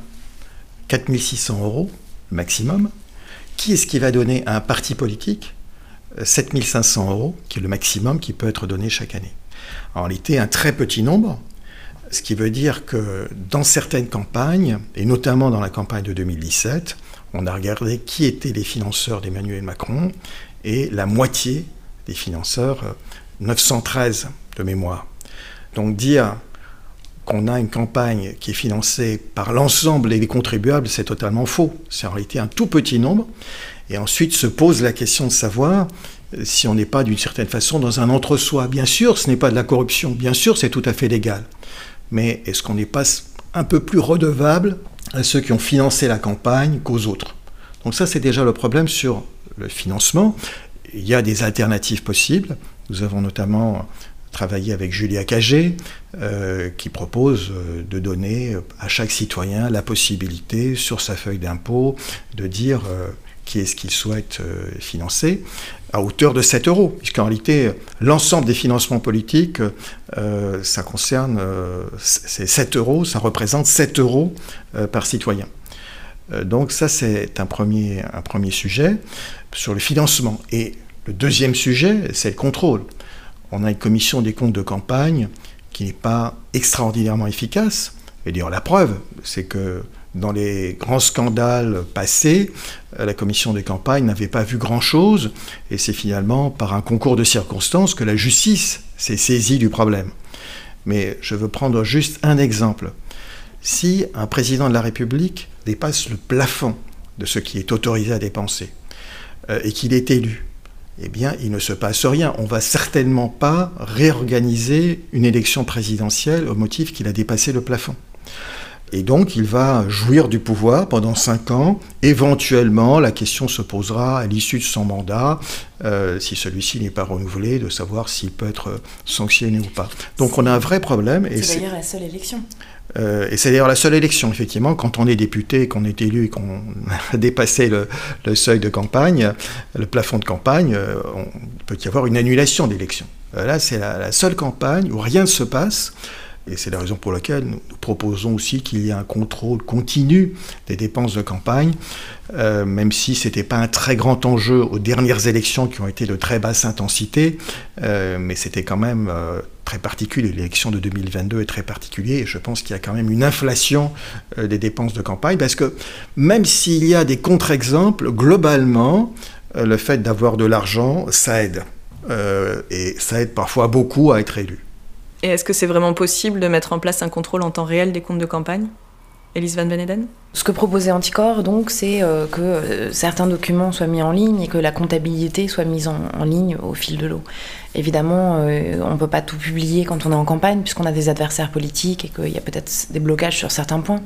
4600 euros maximum? Qui est-ce qui va donner à un parti politique 7500 euros, qui est le maximum qui peut être donné chaque année? En réalité, un très petit nombre, ce qui veut dire que dans certaines campagnes, et notamment dans la campagne de 2017, on a regardé qui étaient les financeurs d'Emmanuel Macron, et la moitié des financeurs 913 de mémoire. Donc dire qu'on a une campagne qui est financée par l'ensemble des contribuables, c'est totalement faux. C'est en réalité un tout petit nombre. Et ensuite se pose la question de savoir euh, si on n'est pas d'une certaine façon dans un entre-soi. Bien sûr, ce n'est pas de la corruption. Bien sûr, c'est tout à fait légal. Mais est-ce qu'on n'est pas un peu plus redevable à ceux qui ont financé la campagne qu'aux autres? Donc ça, c'est déjà le problème sur le financement. Il y a des alternatives possibles. Nous avons notamment travaillé avec Julia Cagé, euh, qui propose euh, de donner à chaque citoyen la possibilité, sur sa feuille d'impôt, de dire euh, qui est-ce qu'il souhaite financer, à hauteur de 7 euros, puisqu'en réalité, l'ensemble des financements politiques, ça concerne, c'est 7 euros, ça représente 7 euros par citoyen. donc ça, c'est un premier, un premier sujet sur le financement. Et le deuxième sujet, c'est le contrôle. On a une commission des comptes de campagne qui n'est pas extraordinairement efficace. Et dire la preuve, c'est que dans les grands scandales passés, la commission des campagnes n'avait pas vu grand-chose, et c'est finalement par un concours de circonstances que la justice s'est saisie du problème. Mais je veux prendre juste un exemple. Si un président de la République dépasse le plafond de ce qui est autorisé à dépenser, euh, et qu'il est élu, eh bien, il ne se passe rien. On va certainement pas réorganiser une élection présidentielle au motif qu'il a dépassé le plafond. Et donc, il va jouir du pouvoir pendant cinq ans. Éventuellement, la question se posera à l'issue de son mandat, euh, si celui-ci n'est pas renouvelé, de savoir s'il peut être sanctionné ou pas. Donc, on a un vrai problème. C'est d'ailleurs la seule élection. Euh, et c'est d'ailleurs la seule élection, effectivement, quand on est député, qu'on est élu et qu'on [laughs] a dépassé le, seuil de campagne, le plafond de campagne, euh, on, il peut y avoir une annulation d'élection. Là, c'est la, seule campagne où rien ne se passe. Et c'est la raison pour laquelle nous, proposons aussi qu'il y ait un contrôle continu des dépenses de campagne, même si ce n'était pas un très grand enjeu aux dernières élections qui ont été de très basse intensité, mais c'était quand même très particulier. L'élection de 2022 est très particulier et je pense qu'il y a quand même une inflation euh, des dépenses de campagne parce que même s'il y a des contre-exemples, globalement, euh, le fait d'avoir de l'argent, ça aide. Euh, et ça aide parfois beaucoup à être élu. Et est-ce que c'est vraiment possible de mettre en place un contrôle en temps réel des comptes de campagne Elise Van Beneden Ce que proposait Anticor, donc, c'est euh, que euh, certains documents soient mis en ligne et que la comptabilité soit mise en, ligne au fil de l'eau. Évidemment, euh, on ne peut pas tout publier quand on est en campagne, puisqu'on a des adversaires politiques et qu'il y a peut-être des blocages sur certains points.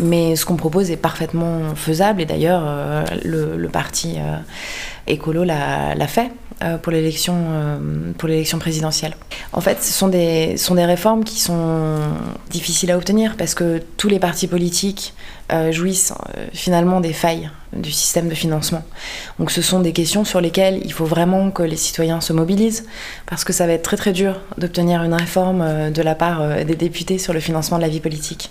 Mais ce qu'on propose est parfaitement faisable, et d'ailleurs, le, parti Écolo l'a fait pour l'élection pour l'élection présidentielle. En fait, ce sont des, réformes qui sont difficiles à obtenir parce que tous les partis politiques euh, jouissent euh, finalement des failles du système de financement. Donc ce sont des questions sur lesquelles il faut vraiment que les citoyens se mobilisent parce que ça va être très très dur d'obtenir une réforme euh, de la part des députés sur le financement de la vie politique.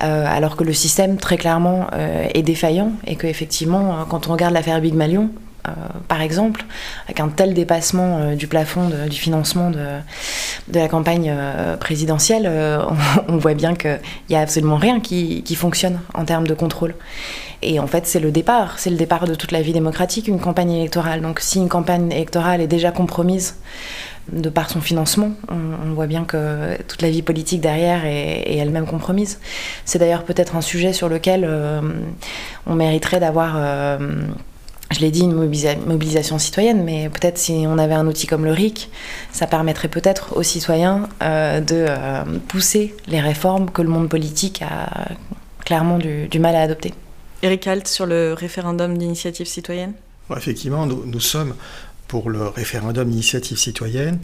alors que le système très clairement est défaillant et que effectivement quand on regarde l'affaire Big Malion, euh, par exemple, avec un tel dépassement euh, du plafond du financement de, la campagne euh, présidentielle, [laughs] on, voit bien qu'il n'y a absolument rien qui, fonctionne en termes de contrôle. Et en fait, c'est le départ, c'est le départ de toute la vie démocratique, une campagne électorale. Donc si une campagne électorale est déjà compromise de par son financement, on, voit bien que toute la vie politique derrière est, elle-même compromise. C'est d'ailleurs peut-être un sujet sur lequel on mériterait d'avoir je l'ai dit, une mobilisation citoyenne, mais peut-être si on avait un outil comme le RIC, ça permettrait peut-être aux citoyens euh, de euh, pousser les réformes que le monde politique a clairement du, mal à adopter. Eric Alt, sur le référendum d'initiative citoyenne? Effectivement, nous, sommes pour le référendum d'initiative citoyenne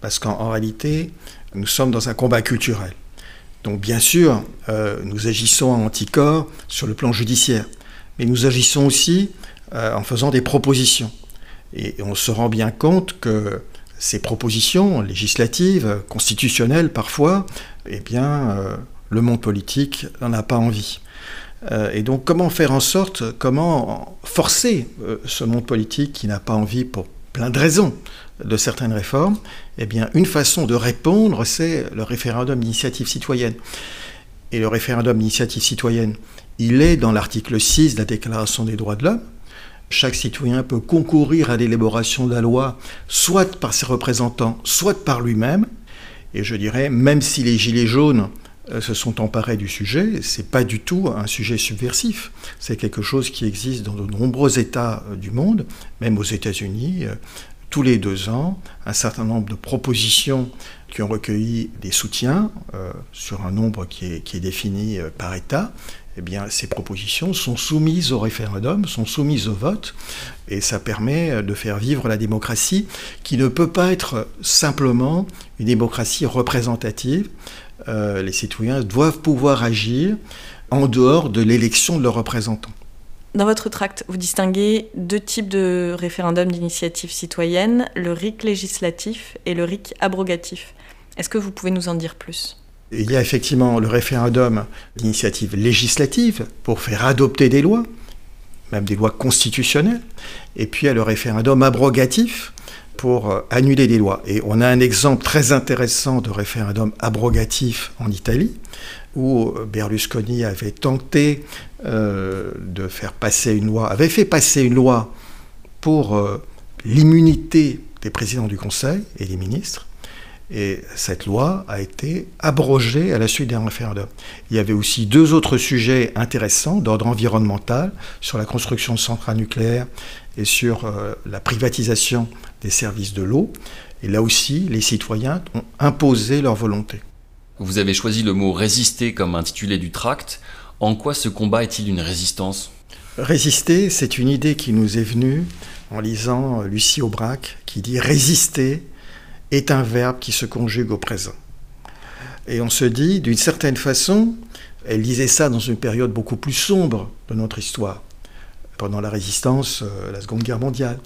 parce qu'en réalité, nous sommes dans un combat culturel. Donc bien sûr, euh, nous agissons en anticorps sur le plan judiciaire, mais nous agissons aussi euh, en faisant des propositions. Et on se rend bien compte que ces propositions législatives, constitutionnelles parfois, eh bien, euh, le monde politique n'en a pas envie. Euh, et donc, comment faire en sorte, comment forcer ce monde politique qui n'a pas envie, pour plein de raisons, de certaines réformes Eh bien, une façon de répondre, c'est le référendum d'initiative citoyenne. Et le référendum d'initiative citoyenne, il est dans l'article 6 de la Déclaration des droits de l'homme, chaque citoyen peut concourir à l'élaboration de la loi, soit par ses représentants, soit par lui-même. Et je dirais, même si les Gilets jaunes euh, se sont emparés du sujet, c'est pas du tout un sujet subversif. C'est quelque chose qui existe dans de nombreux États euh, du monde, même aux États-Unis. Euh, tous les deux ans, un certain nombre de propositions qui ont recueilli des soutiens sur un nombre qui est, qui est défini par État eh bien, ces propositions sont soumises au référendum, sont soumises au vote, et ça permet de faire vivre la démocratie qui ne peut pas être simplement une démocratie représentative. Euh, les citoyens doivent pouvoir agir en dehors de l'élection de leurs représentants. Dans votre tract, vous distinguez deux types de référendums d'initiative citoyenne, le RIC législatif et le RIC abrogatif. Est-ce que vous pouvez nous en dire plus? Il y a effectivement le référendum d'initiative législative pour faire adopter des lois, même des lois constitutionnelles, et puis il y a le référendum abrogatif pour euh, annuler des lois. Et on a un exemple très intéressant de référendum abrogatif en Italie, où euh, Berlusconi avait tenté euh, de faire passer une loi, avait fait passer une loi pour l'immunité des présidents du Conseil et des ministres, et cette loi a été abrogée à la suite d'un référendum. Il y avait aussi deux autres sujets intéressants d'ordre environnemental sur la construction de centrales nucléaires et sur euh, la privatisation des services de l'eau. Et là aussi, les citoyens ont imposé leur volonté. Vous avez choisi le mot résister comme intitulé du tract. En quoi ce combat est-il une résistance? Résister, c'est une idée qui nous est venue en lisant Lucie Aubrac qui dit résister est un verbe qui se conjugue au présent. Et on se dit, d'une certaine façon, elle disait ça dans une période beaucoup plus sombre de notre histoire, pendant la résistance, euh, la Seconde Guerre mondiale.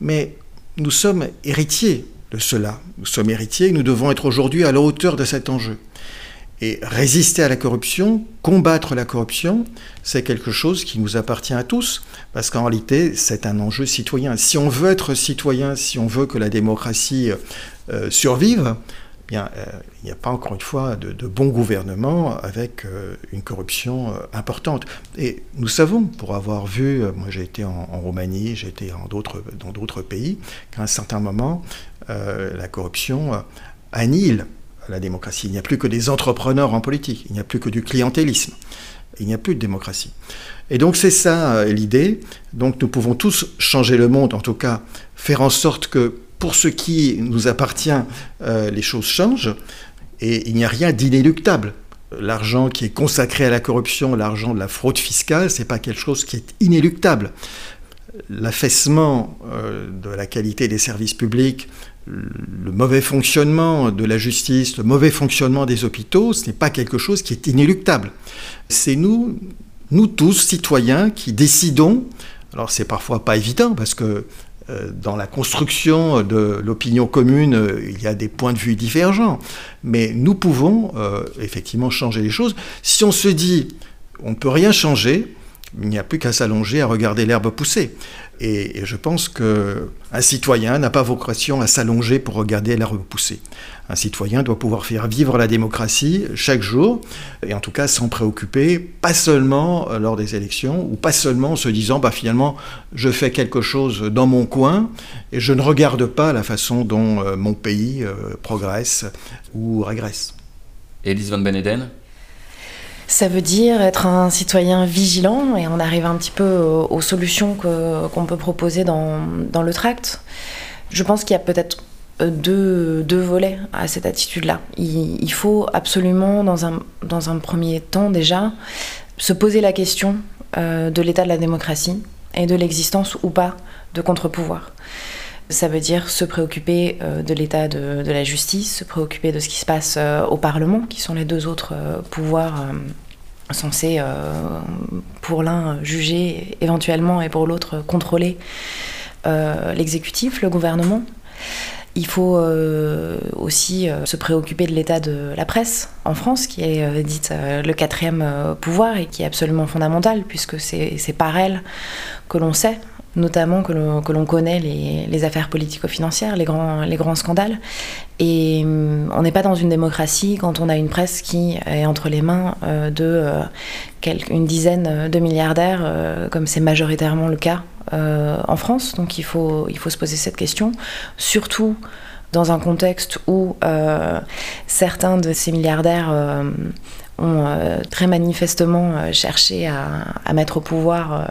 Mais nous sommes héritiers de cela. Nous sommes héritiers et nous devons être aujourd'hui à la hauteur de cet enjeu. Et résister à la corruption, combattre la corruption, c'est quelque chose qui nous appartient à tous, parce qu'en réalité, c'est un enjeu citoyen. Si on veut être citoyen, si on veut que la démocratie euh, survive, eh bien, euh, il n'y a pas encore une fois de, bon gouvernement avec euh, une corruption importante. Et nous savons, pour avoir vu, moi j'ai été en, Roumanie, j'ai été en dans d'autres pays, qu'à un certain moment, la corruption annihile la démocratie. Il n'y a plus que des entrepreneurs en politique, il n'y a plus que du clientélisme, il n'y a plus de démocratie. Et donc c'est ça l'idée. Donc nous pouvons tous changer le monde, en tout cas faire en sorte que pour ce qui nous appartient, euh, les choses changent. Et il n'y a rien d'inéluctable. L'argent qui est consacré à la corruption, l'argent de la fraude fiscale, c'est pas quelque chose qui est inéluctable. l'affaissement euh, de la qualité des services publics, le mauvais fonctionnement de la justice, le mauvais fonctionnement des hôpitaux, ce n'est pas quelque chose qui est inéluctable. C'est nous, nous tous, citoyens, qui décidons. Alors c'est parfois pas évident parce que dans la construction de l'opinion commune, euh, il y a des points de vue divergents. Mais nous pouvons effectivement changer les choses. Si on se dit on ne peut rien changer, il n'y a plus qu'à s'allonger à regarder l'herbe pousser. Et, je pense qu'un citoyen n'a pas vocation à s'allonger pour regarder l'herbe pousser. Un citoyen doit pouvoir faire vivre la démocratie chaque jour, et en tout cas s'en préoccuper, pas seulement lors des élections, ou pas seulement en se disant, bah, finalement, je fais quelque chose dans mon coin, et je ne regarde pas la façon dont euh, mon pays euh, progresse ou régresse. Elise Van Beneden? Ça veut dire être un citoyen vigilant et on arrive un petit peu aux, solutions qu'on peut proposer dans, le tract. Je pense qu'il y a peut-être deux, deux, volets à cette attitude-là. Il, faut absolument, dans un, dans un premier temps déjà, se poser la question euh, de l'état de la démocratie et de l'existence ou pas de contre-pouvoirs. Ça veut dire se préoccuper euh, de l'état de, la justice, se préoccuper de ce qui se passe euh, au Parlement, qui sont les deux autres euh, pouvoirs censés, pour l'un, juger éventuellement et pour l'autre, contrôler l'exécutif, le gouvernement. Il faut aussi se préoccuper de l'état de la presse en France, qui est dite le quatrième pouvoir et qui est absolument fondamental, puisque c'est par elle que l'on sait notamment que l'on connaît les, affaires politico-financières, les grands, les grands scandales. Et hum, on n'est pas dans une démocratie quand on a une presse qui est entre les mains euh, de euh, une dizaine de milliardaires, euh, comme c'est majoritairement le cas en France. Donc il faut, il faut se poser cette question, surtout dans un contexte où certains de ces milliardaires ont très manifestement cherché à, à, mettre au pouvoir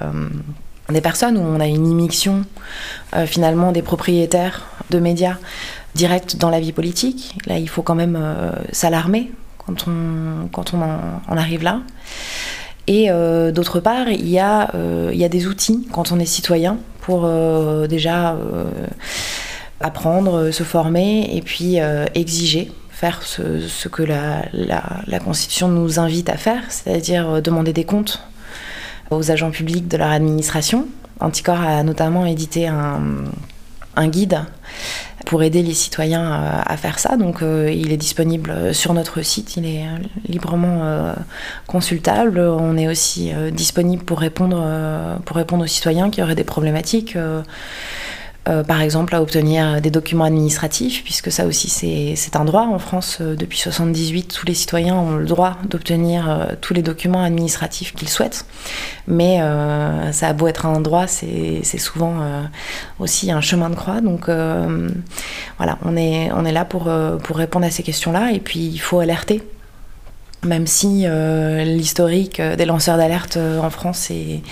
des personnes où on a une immixtion euh, finalement des propriétaires de médias directs dans la vie politique. Là, il faut quand même euh, s'alarmer quand on, quand on en, arrive là. Et euh, d'autre part, il y, a, il y a des outils quand on est citoyen pour déjà apprendre, se former et puis exiger faire ce, que la, la, la, Constitution nous invite à faire, c'est-à-dire demander des comptes aux agents publics de leur administration. Anticor a notamment édité un, guide pour aider les citoyens euh, à faire ça. Donc euh, il est disponible sur notre site, il est librement euh, consultable. On est aussi disponible pour répondre, pour répondre aux citoyens qui auraient des problématiques euh, par exemple à obtenir des documents administratifs, puisque ça aussi c'est un droit en France. Euh, depuis 78, tous les citoyens ont le droit d'obtenir euh, tous les documents administratifs qu'ils souhaitent. Mais ça a beau être un droit, c'est souvent aussi un chemin de croix. Donc voilà, on est, on est là pour, pour répondre à ces questions-là, et puis il faut alerter même si euh, l'historique des lanceurs d'alerte euh, en France est,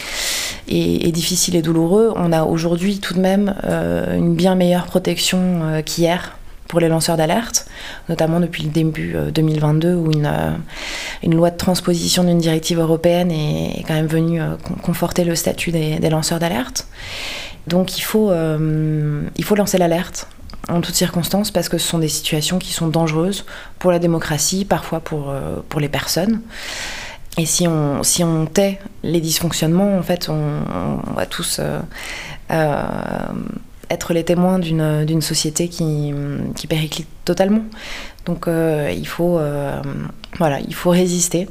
difficile et douloureux, on a aujourd'hui tout de même euh, une bien meilleure protection qu'hier pour les lanceurs d'alerte, notamment depuis le début 2022 où une, loi de transposition d'une directive européenne est, quand même venue conforter le statut des, lanceurs d'alerte. Donc il faut lancer l'alerte en toutes circonstances parce que ce sont des situations qui sont dangereuses pour la démocratie, parfois pour, euh, pour les personnes. Et si on, si on tait les dysfonctionnements, en fait, on, va tous euh, euh, être les témoins d'une société qui, qui périclite totalement. Donc il, faut, voilà, il faut résister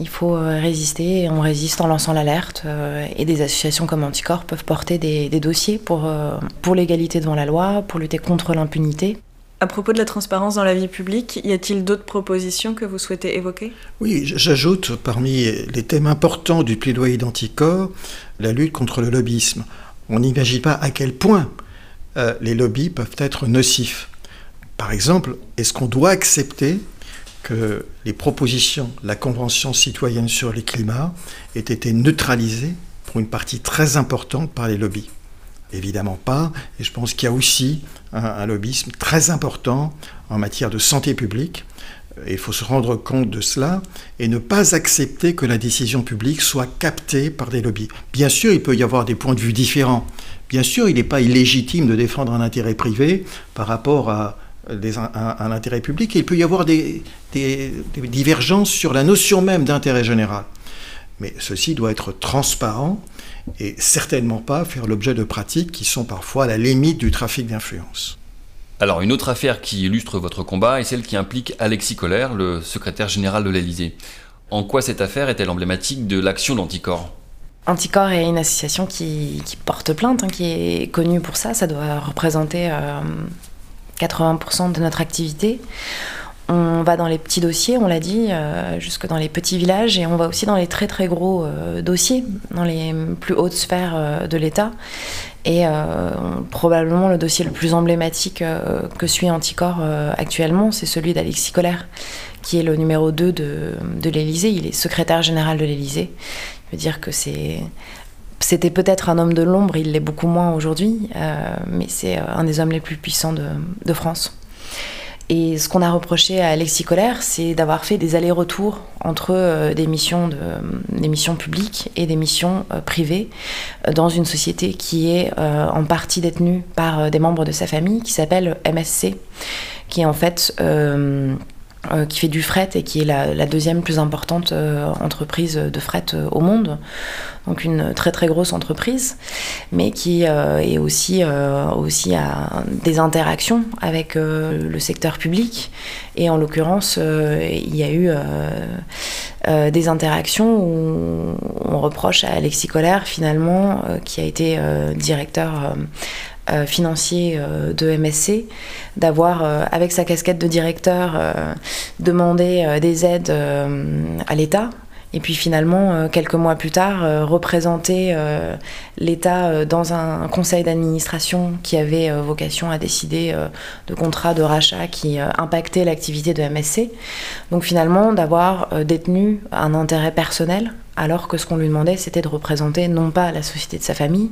il faut euh, résister et on résiste en lançant l'alerte. Euh, et des associations comme Anticorps peuvent porter des, dossiers pour, euh, pour l'égalité devant la loi, pour lutter contre l'impunité. À propos de la transparence dans la vie publique, y a-t-il d'autres propositions que vous souhaitez évoquer? Oui, j'ajoute parmi les thèmes importants du plaidoyer d'Anticorps la lutte contre le lobbyisme. On n'imagine pas à quel point les lobbies peuvent être nocifs. Par exemple, est-ce qu'on doit accepter que les propositions de la Convention citoyenne sur le climat aient été neutralisées pour une partie très importante par les lobbies. Évidemment pas, et je pense qu'il y a aussi un, lobbyisme très important en matière de santé publique. Il faut se rendre compte de cela et ne pas accepter que la décision publique soit captée par des lobbies. Bien sûr, il peut y avoir des points de vue différents, Bien sûr, il n'est pas illégitime de défendre un intérêt privé par rapport à, un, intérêt public. il peut y avoir des, divergences sur la notion même d'intérêt général. Mais ceci doit être transparent et certainement pas faire l'objet de pratiques qui sont parfois à la limite du trafic d'influence. Alors une autre affaire qui illustre votre combat est celle qui implique Alexis Collère, le secrétaire général de l'Élysée. En quoi cette affaire est-elle emblématique de l'action d'Anticor? Anticor est une association qui, porte plainte, hein, qui est connue pour ça. Ça doit représenter 80% euh, de notre activité. On va dans les petits dossiers, on l'a dit, euh, jusque dans les petits villages, et on va aussi dans les très très gros euh, dossiers, dans les plus hautes sphères de l'État. Et probablement le dossier le plus emblématique que suit Anticor actuellement, c'est celui d'Alexis Collère, qui est le numéro 2 de, de l'Élysée. Il est secrétaire général de l'Élysée. Je veux dire que c'est c'était peut-être un homme de l'ombre, il l'est beaucoup moins aujourd'hui, euh, mais c'est euh, un des hommes les plus puissants de, France. Et ce qu'on a reproché à Alexis Collère, c'est d'avoir fait des allers-retours entre euh, des, missions de, des missions publiques et des missions privées dans une société qui est en partie détenue par des membres de sa famille, qui s'appelle MSC, qui est en fait euh, qui fait du fret et qui est la, deuxième plus importante euh, entreprise de fret euh, au monde. Donc une très très grosse entreprise, mais qui est aussi, aussi à des interactions avec le secteur public. Et en l'occurrence, il y a eu des interactions où on reproche à Alexis Collère finalement, qui a été directeur euh, financier euh, de MSC, d'avoir, euh, avec sa casquette de directeur, demandé des aides à l'État. Et puis finalement, quelques mois plus tard, représenter l'État dans un conseil d'administration qui avait vocation à décider de contrats de rachat qui impactaient l'activité de MSC. Donc finalement, d'avoir détenu un intérêt personnel alors que ce qu'on lui demandait, c'était de représenter non pas la société de sa famille,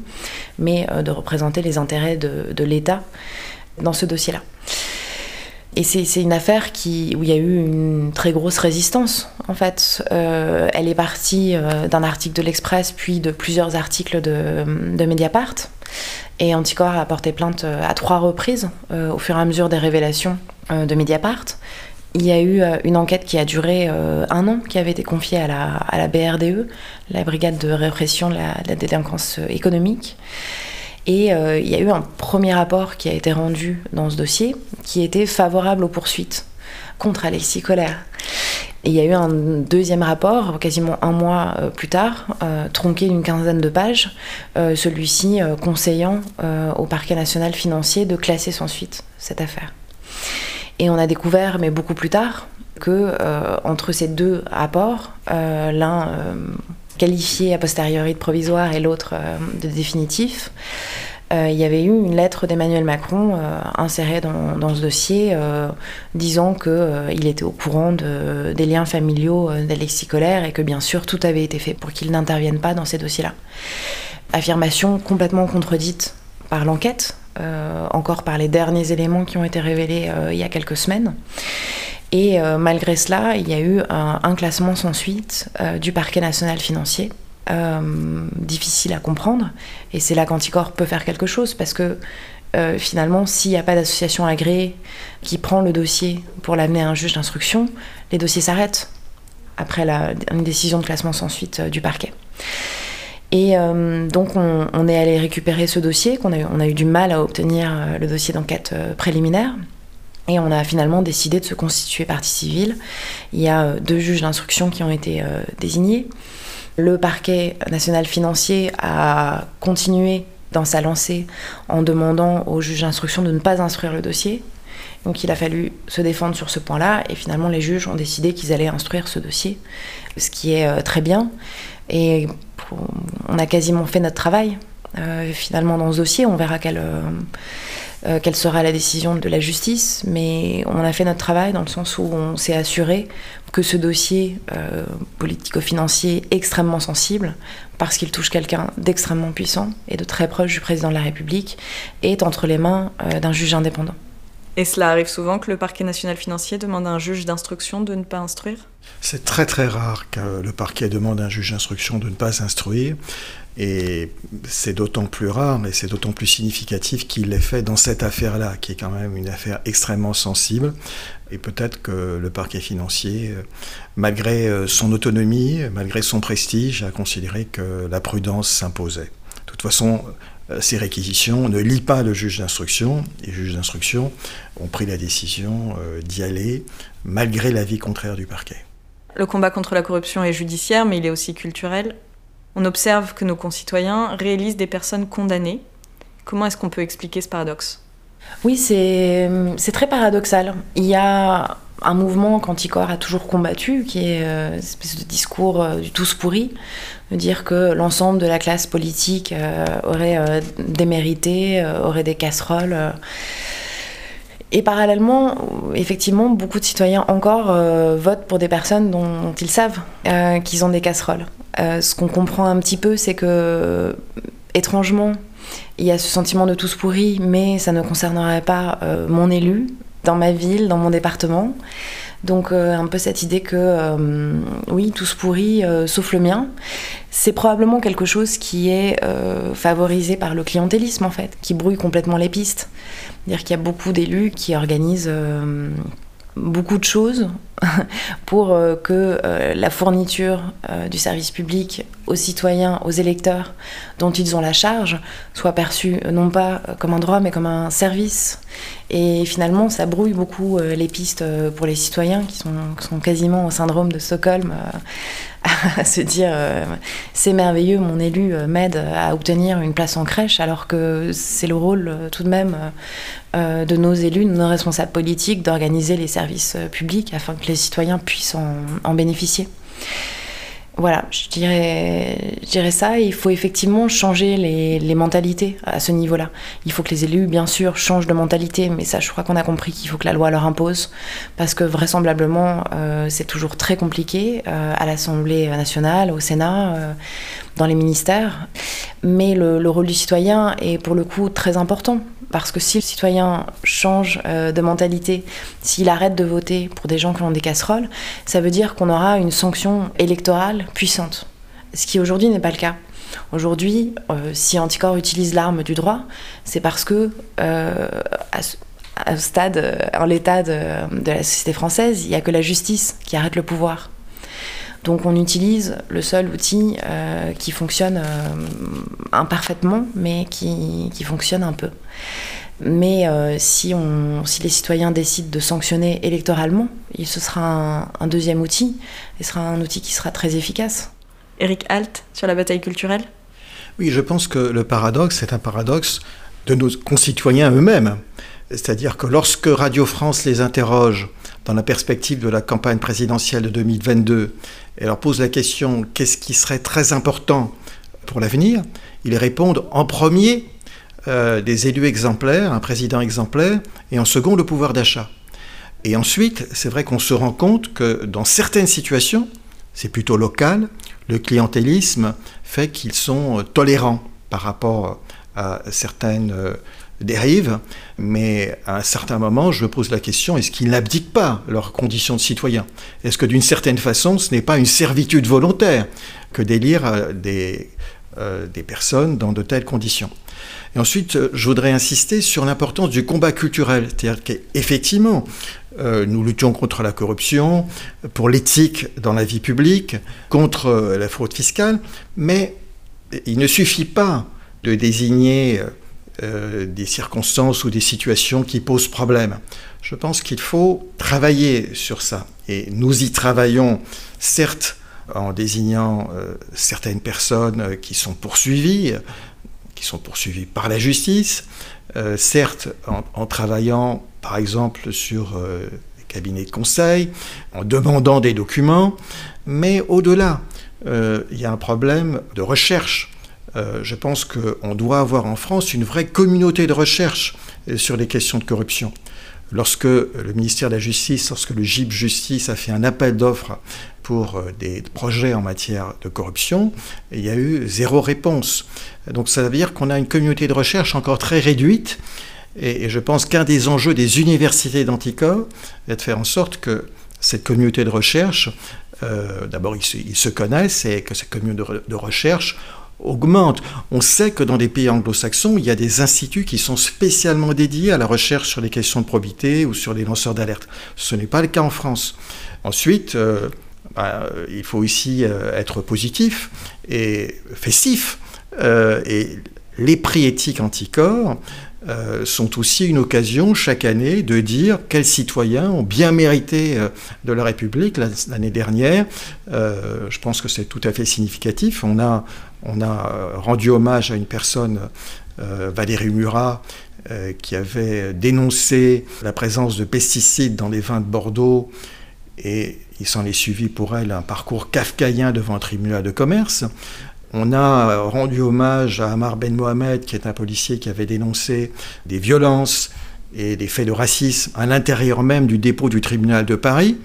mais euh, de représenter les intérêts de, l'État dans ce dossier-là. Et c'est une affaire où il y a eu une très grosse résistance, en fait. Euh, elle est partie euh, d'un article de l'Express, puis de plusieurs articles de, de Mediapart. Et Anticor a porté plainte à trois reprises, au fur et à mesure des révélations de Mediapart. Il y a eu euh, une enquête qui a duré euh, un an, qui avait été confiée à la, BRDE, la Brigade de répression de la, délinquance euh, économique. Et il y a eu un premier rapport qui a été rendu dans ce dossier, qui était favorable aux poursuites contre Alexis Colère. Et il y a eu un deuxième rapport, quasiment un mois plus tard, tronqué d'une quinzaine de pages, celui-ci conseillant au parquet national financier de classer sans suite cette affaire. Et on a découvert, mais beaucoup plus tard, que euh, entre ces deux rapports, euh, l'un euh, qualifié a posteriori de provisoire et l'autre de définitif, il y avait eu une lettre d'Emmanuel Macron insérée dans, ce dossier disant qu'il était au courant des liens familiaux d'Alexis Collère et que bien sûr tout avait été fait pour qu'il n'intervienne pas dans ces dossiers-là. Affirmation complètement contredite par l'enquête, euh, encore par les derniers éléments qui ont été révélés euh, il y a quelques semaines. Et euh, malgré cela, il y a eu un, classement sans suite du parquet national financier, difficile à comprendre. Et c'est là qu'Anticor peut faire quelque chose, parce que finalement, s'il n'y a pas d'association agréée qui prend le dossier pour l'amener à un juge d'instruction, les dossiers s'arrêtent après une décision de classement sans suite du parquet. Et euh, donc on, est allé récupérer ce dossier, qu'on a, on a eu du mal à obtenir euh, le dossier d'enquête euh, préliminaire. Et on a finalement décidé de se constituer partie civile. Il y a deux juges d'instruction qui ont été désignés. Le parquet national financier a continué dans sa lancée en demandant au juge d'instruction de ne pas instruire le dossier. Donc il a fallu se défendre sur ce point-là et finalement les juges ont décidé qu'ils allaient instruire ce dossier, ce qui est très bien. Et on a quasiment fait notre travail. Euh, finalement, dans ce dossier, on verra quelle, euh, euh, quelle sera la décision de la justice, mais on a fait notre travail dans le sens où on s'est assuré que ce dossier politico-financier extrêmement sensible, parce qu'il touche quelqu'un d'extrêmement puissant et de très proche du président de la République, est entre les mains d'un juge indépendant. Et cela arrive souvent que le parquet national financier demande à un juge d'instruction de ne pas instruire? C'est très très rare que le parquet demande à un juge d'instruction de ne pas instruire. Et c'est d'autant plus rare et c'est d'autant plus significatif qu'il l'ait fait dans cette affaire-là, qui est quand même une affaire extrêmement sensible. Et peut-être que le parquet financier, malgré euh, son autonomie, malgré son prestige, a considéré que la prudence s'imposait. De toute façon, ces réquisitions ne lit pas le juge d'instruction. Les juges d'instruction ont pris la décision euh, d'y aller malgré l'avis contraire du parquet. Le combat contre la corruption est judiciaire, mais il est aussi culturel on observe que nos concitoyens réalisent des personnes condamnées. Comment est-ce qu'on peut expliquer ce paradoxe? Oui, c'est très paradoxal. Il y a un mouvement qu'Anticor a toujours combattu, qui est euh, une espèce de discours euh, du tous pourri, dire que l'ensemble de la classe politique euh, aurait démérité, aurait des casseroles. Et parallèlement, effectivement, beaucoup de citoyens encore votent pour des personnes dont ils savent qu'ils ont des casseroles. Euh, ce qu'on comprend un petit peu, c'est que, étrangement, il y a ce sentiment de tous pourris, mais ça ne concernerait pas euh, mon élu, dans ma ville, dans mon département. Donc euh, un peu cette idée que oui, tous pourris, sauf le mien, c'est probablement quelque chose qui est favorisé par le clientélisme en fait, qui brouille complètement les pistes. C'est-à-dire qu'il y a beaucoup d'élus qui organisent beaucoup de choses [laughs] pour euh, que euh, la fourniture euh, du service public aux citoyens, aux électeurs dont ils ont la charge, soit perçue non pas comme un droit mais comme un service. Et finalement, ça brouille beaucoup les pistes pour les citoyens qui sont, quasiment au syndrome de Stockholm [laughs] à se dire c'est merveilleux, mon élu m'aide à obtenir une place en crèche, alors que c'est le rôle tout de même de nos élus, de nos responsables politiques, d'organiser les services publics afin que les citoyens puissent en, bénéficier. Voilà, je dirais, ça. Il faut effectivement changer les, mentalités à ce niveau-là. Il faut que les élus, bien sûr, changent de mentalité, mais ça, je crois qu'on a compris qu'il faut que la loi leur impose, parce que vraisemblablement, euh, c'est toujours très compliqué euh, à l'Assemblée nationale, au Sénat, euh, dans les ministères. Mais le rôle du citoyen est pour le coup très important. Parce que si le citoyen change euh, de mentalité, s'il arrête de voter pour des gens qui ont des casseroles, ça veut dire qu'on aura une sanction électorale puissante. Ce qui aujourd'hui n'est pas le cas. Aujourd'hui, euh, si Anticor utilise l'arme du droit, c'est parce que euh, à, stade, en l'état de, de, la société française, il n'y a que la justice qui arrête le pouvoir. Donc on utilise le seul outil euh, qui fonctionne euh, imparfaitement, mais qui, fonctionne un peu. Mais euh, si, on, si les citoyens décident de sanctionner électoralement, ce sera un, deuxième outil, et ce sera un outil qui sera très efficace. Eric Halt, sur la bataille culturelle? Oui, je pense que le paradoxe, c'est un paradoxe de nos concitoyens eux-mêmes. C'est-à-dire que lorsque Radio France les interroge dans la perspective de la campagne présidentielle de 2022 et leur pose la question qu'est-ce qui serait très important pour l'avenir, ils répondent en premier euh, des élus exemplaires, un président exemplaire, et en second le pouvoir d'achat. Et ensuite, c'est vrai qu'on se rend compte que dans certaines situations, c'est plutôt local, le clientélisme fait qu'ils sont tolérants par rapport à certaines euh, dérive, mais à un certain moment, je me pose la question, est-ce qu'ils n'abdiquent pas leurs conditions de citoyens Est-ce que d'une certaine façon, ce n'est pas une servitude volontaire que d'élire euh, des, euh, des personnes dans de telles conditions? Et ensuite, euh, je voudrais insister sur l'importance du combat culturel, c'est-à-dire qu'effectivement, nous luttions contre la corruption, pour l'éthique dans la vie publique, contre la fraude fiscale, mais il ne suffit pas de désigner des circonstances ou des situations qui posent problème. Je pense qu'il faut travailler sur ça. Et nous y travaillons, certes, en désignant euh, certaines personnes euh, qui sont poursuivies, qui sont poursuivies par la justice, certes, en, travaillant, par exemple, sur les cabinets de conseil, en demandant des documents, mais au-delà, il y a un problème de recherche euh, je pense qu'on doit avoir en France une vraie communauté de recherche euh, sur les questions de corruption. Lorsque le ministère de la Justice, lorsque le GIP Justice a fait un appel d'offres pour euh, des projets en matière de corruption, il y a eu zéro réponse. Donc ça veut dire qu'on a une communauté de recherche encore très réduite Et, je pense qu'un des enjeux des universités d'anticorps est de faire en sorte que cette communauté de recherche, d'abord ils, se connaissent et que cette communauté de, recherche augmente. On sait que dans les pays anglo-saxons, il y a des instituts qui sont spécialement dédiés à la recherche sur les questions de probité ou sur les lanceurs d'alerte. Ce n'est pas le cas en France. Ensuite, euh, bah, il faut aussi euh, être positif et festif. et les prix éthiques anticorps euh, sont aussi une occasion chaque année de dire quels citoyens ont bien mérité euh, de la République l'année dernière. Euh, je pense que c'est tout à fait significatif. On a, on a rendu hommage à une personne, Valérie Murat, qui avait dénoncé la présence de pesticides dans les vins de Bordeaux et il s'en est suivi pour elle un parcours kafkaïen devant un tribunal de commerce. On a rendu hommage à Amar Ben Mohamed, qui est un policier qui avait dénoncé des violences et des faits de racisme à l'intérieur même du dépôt du tribunal de Paris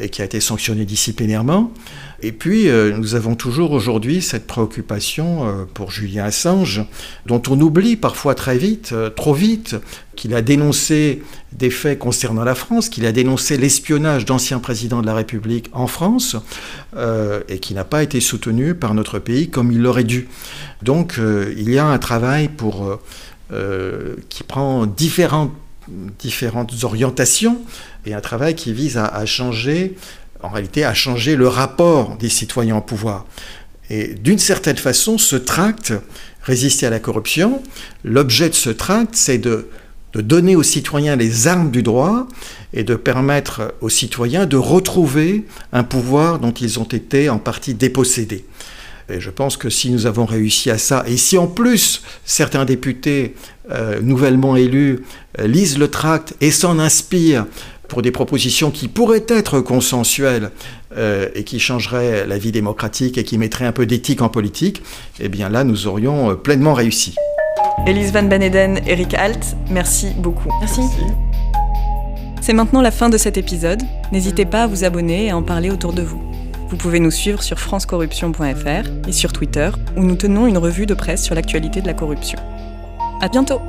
et qui a été sanctionné disciplinairement. Et puis, euh, nous avons toujours aujourd'hui cette préoccupation euh, pour Julien Assange, dont on oublie parfois très vite, euh, trop vite, qu'il a dénoncé des faits concernant la France, qu'il a dénoncé l'espionnage d'anciens présidents de la République en France, et qui n'a pas été soutenu par notre pays comme il l'aurait dû. Donc, il y a un travail pour, qui prend différentes différentes orientations et un travail qui vise à changer en réalité, à changer le rapport des citoyens au pouvoir. Et d'une certaine façon, ce tract, résister à la corruption, l'objet de ce tract, c'est de, de donner aux citoyens les armes du droit et de permettre aux citoyens de retrouver un pouvoir dont ils ont été en partie dépossédés. Et je pense que si nous avons réussi à ça, et si en plus certains députés euh, nouvellement élus euh, lisent le tract et s'en inspirent pour des propositions qui pourraient être consensuelles euh, et qui changeraient la vie démocratique et qui mettraient un peu d'éthique en politique, eh bien là, nous aurions pleinement réussi. Elise Van Beneden, Eric Alt, merci beaucoup. Merci. C'est maintenant la fin de cet épisode. N'hésitez pas à vous abonner et à en parler autour de vous. Vous pouvez nous suivre sur francecorruption.fr et sur Twitter, où nous tenons une revue de presse sur l'actualité de la corruption. À bientôt!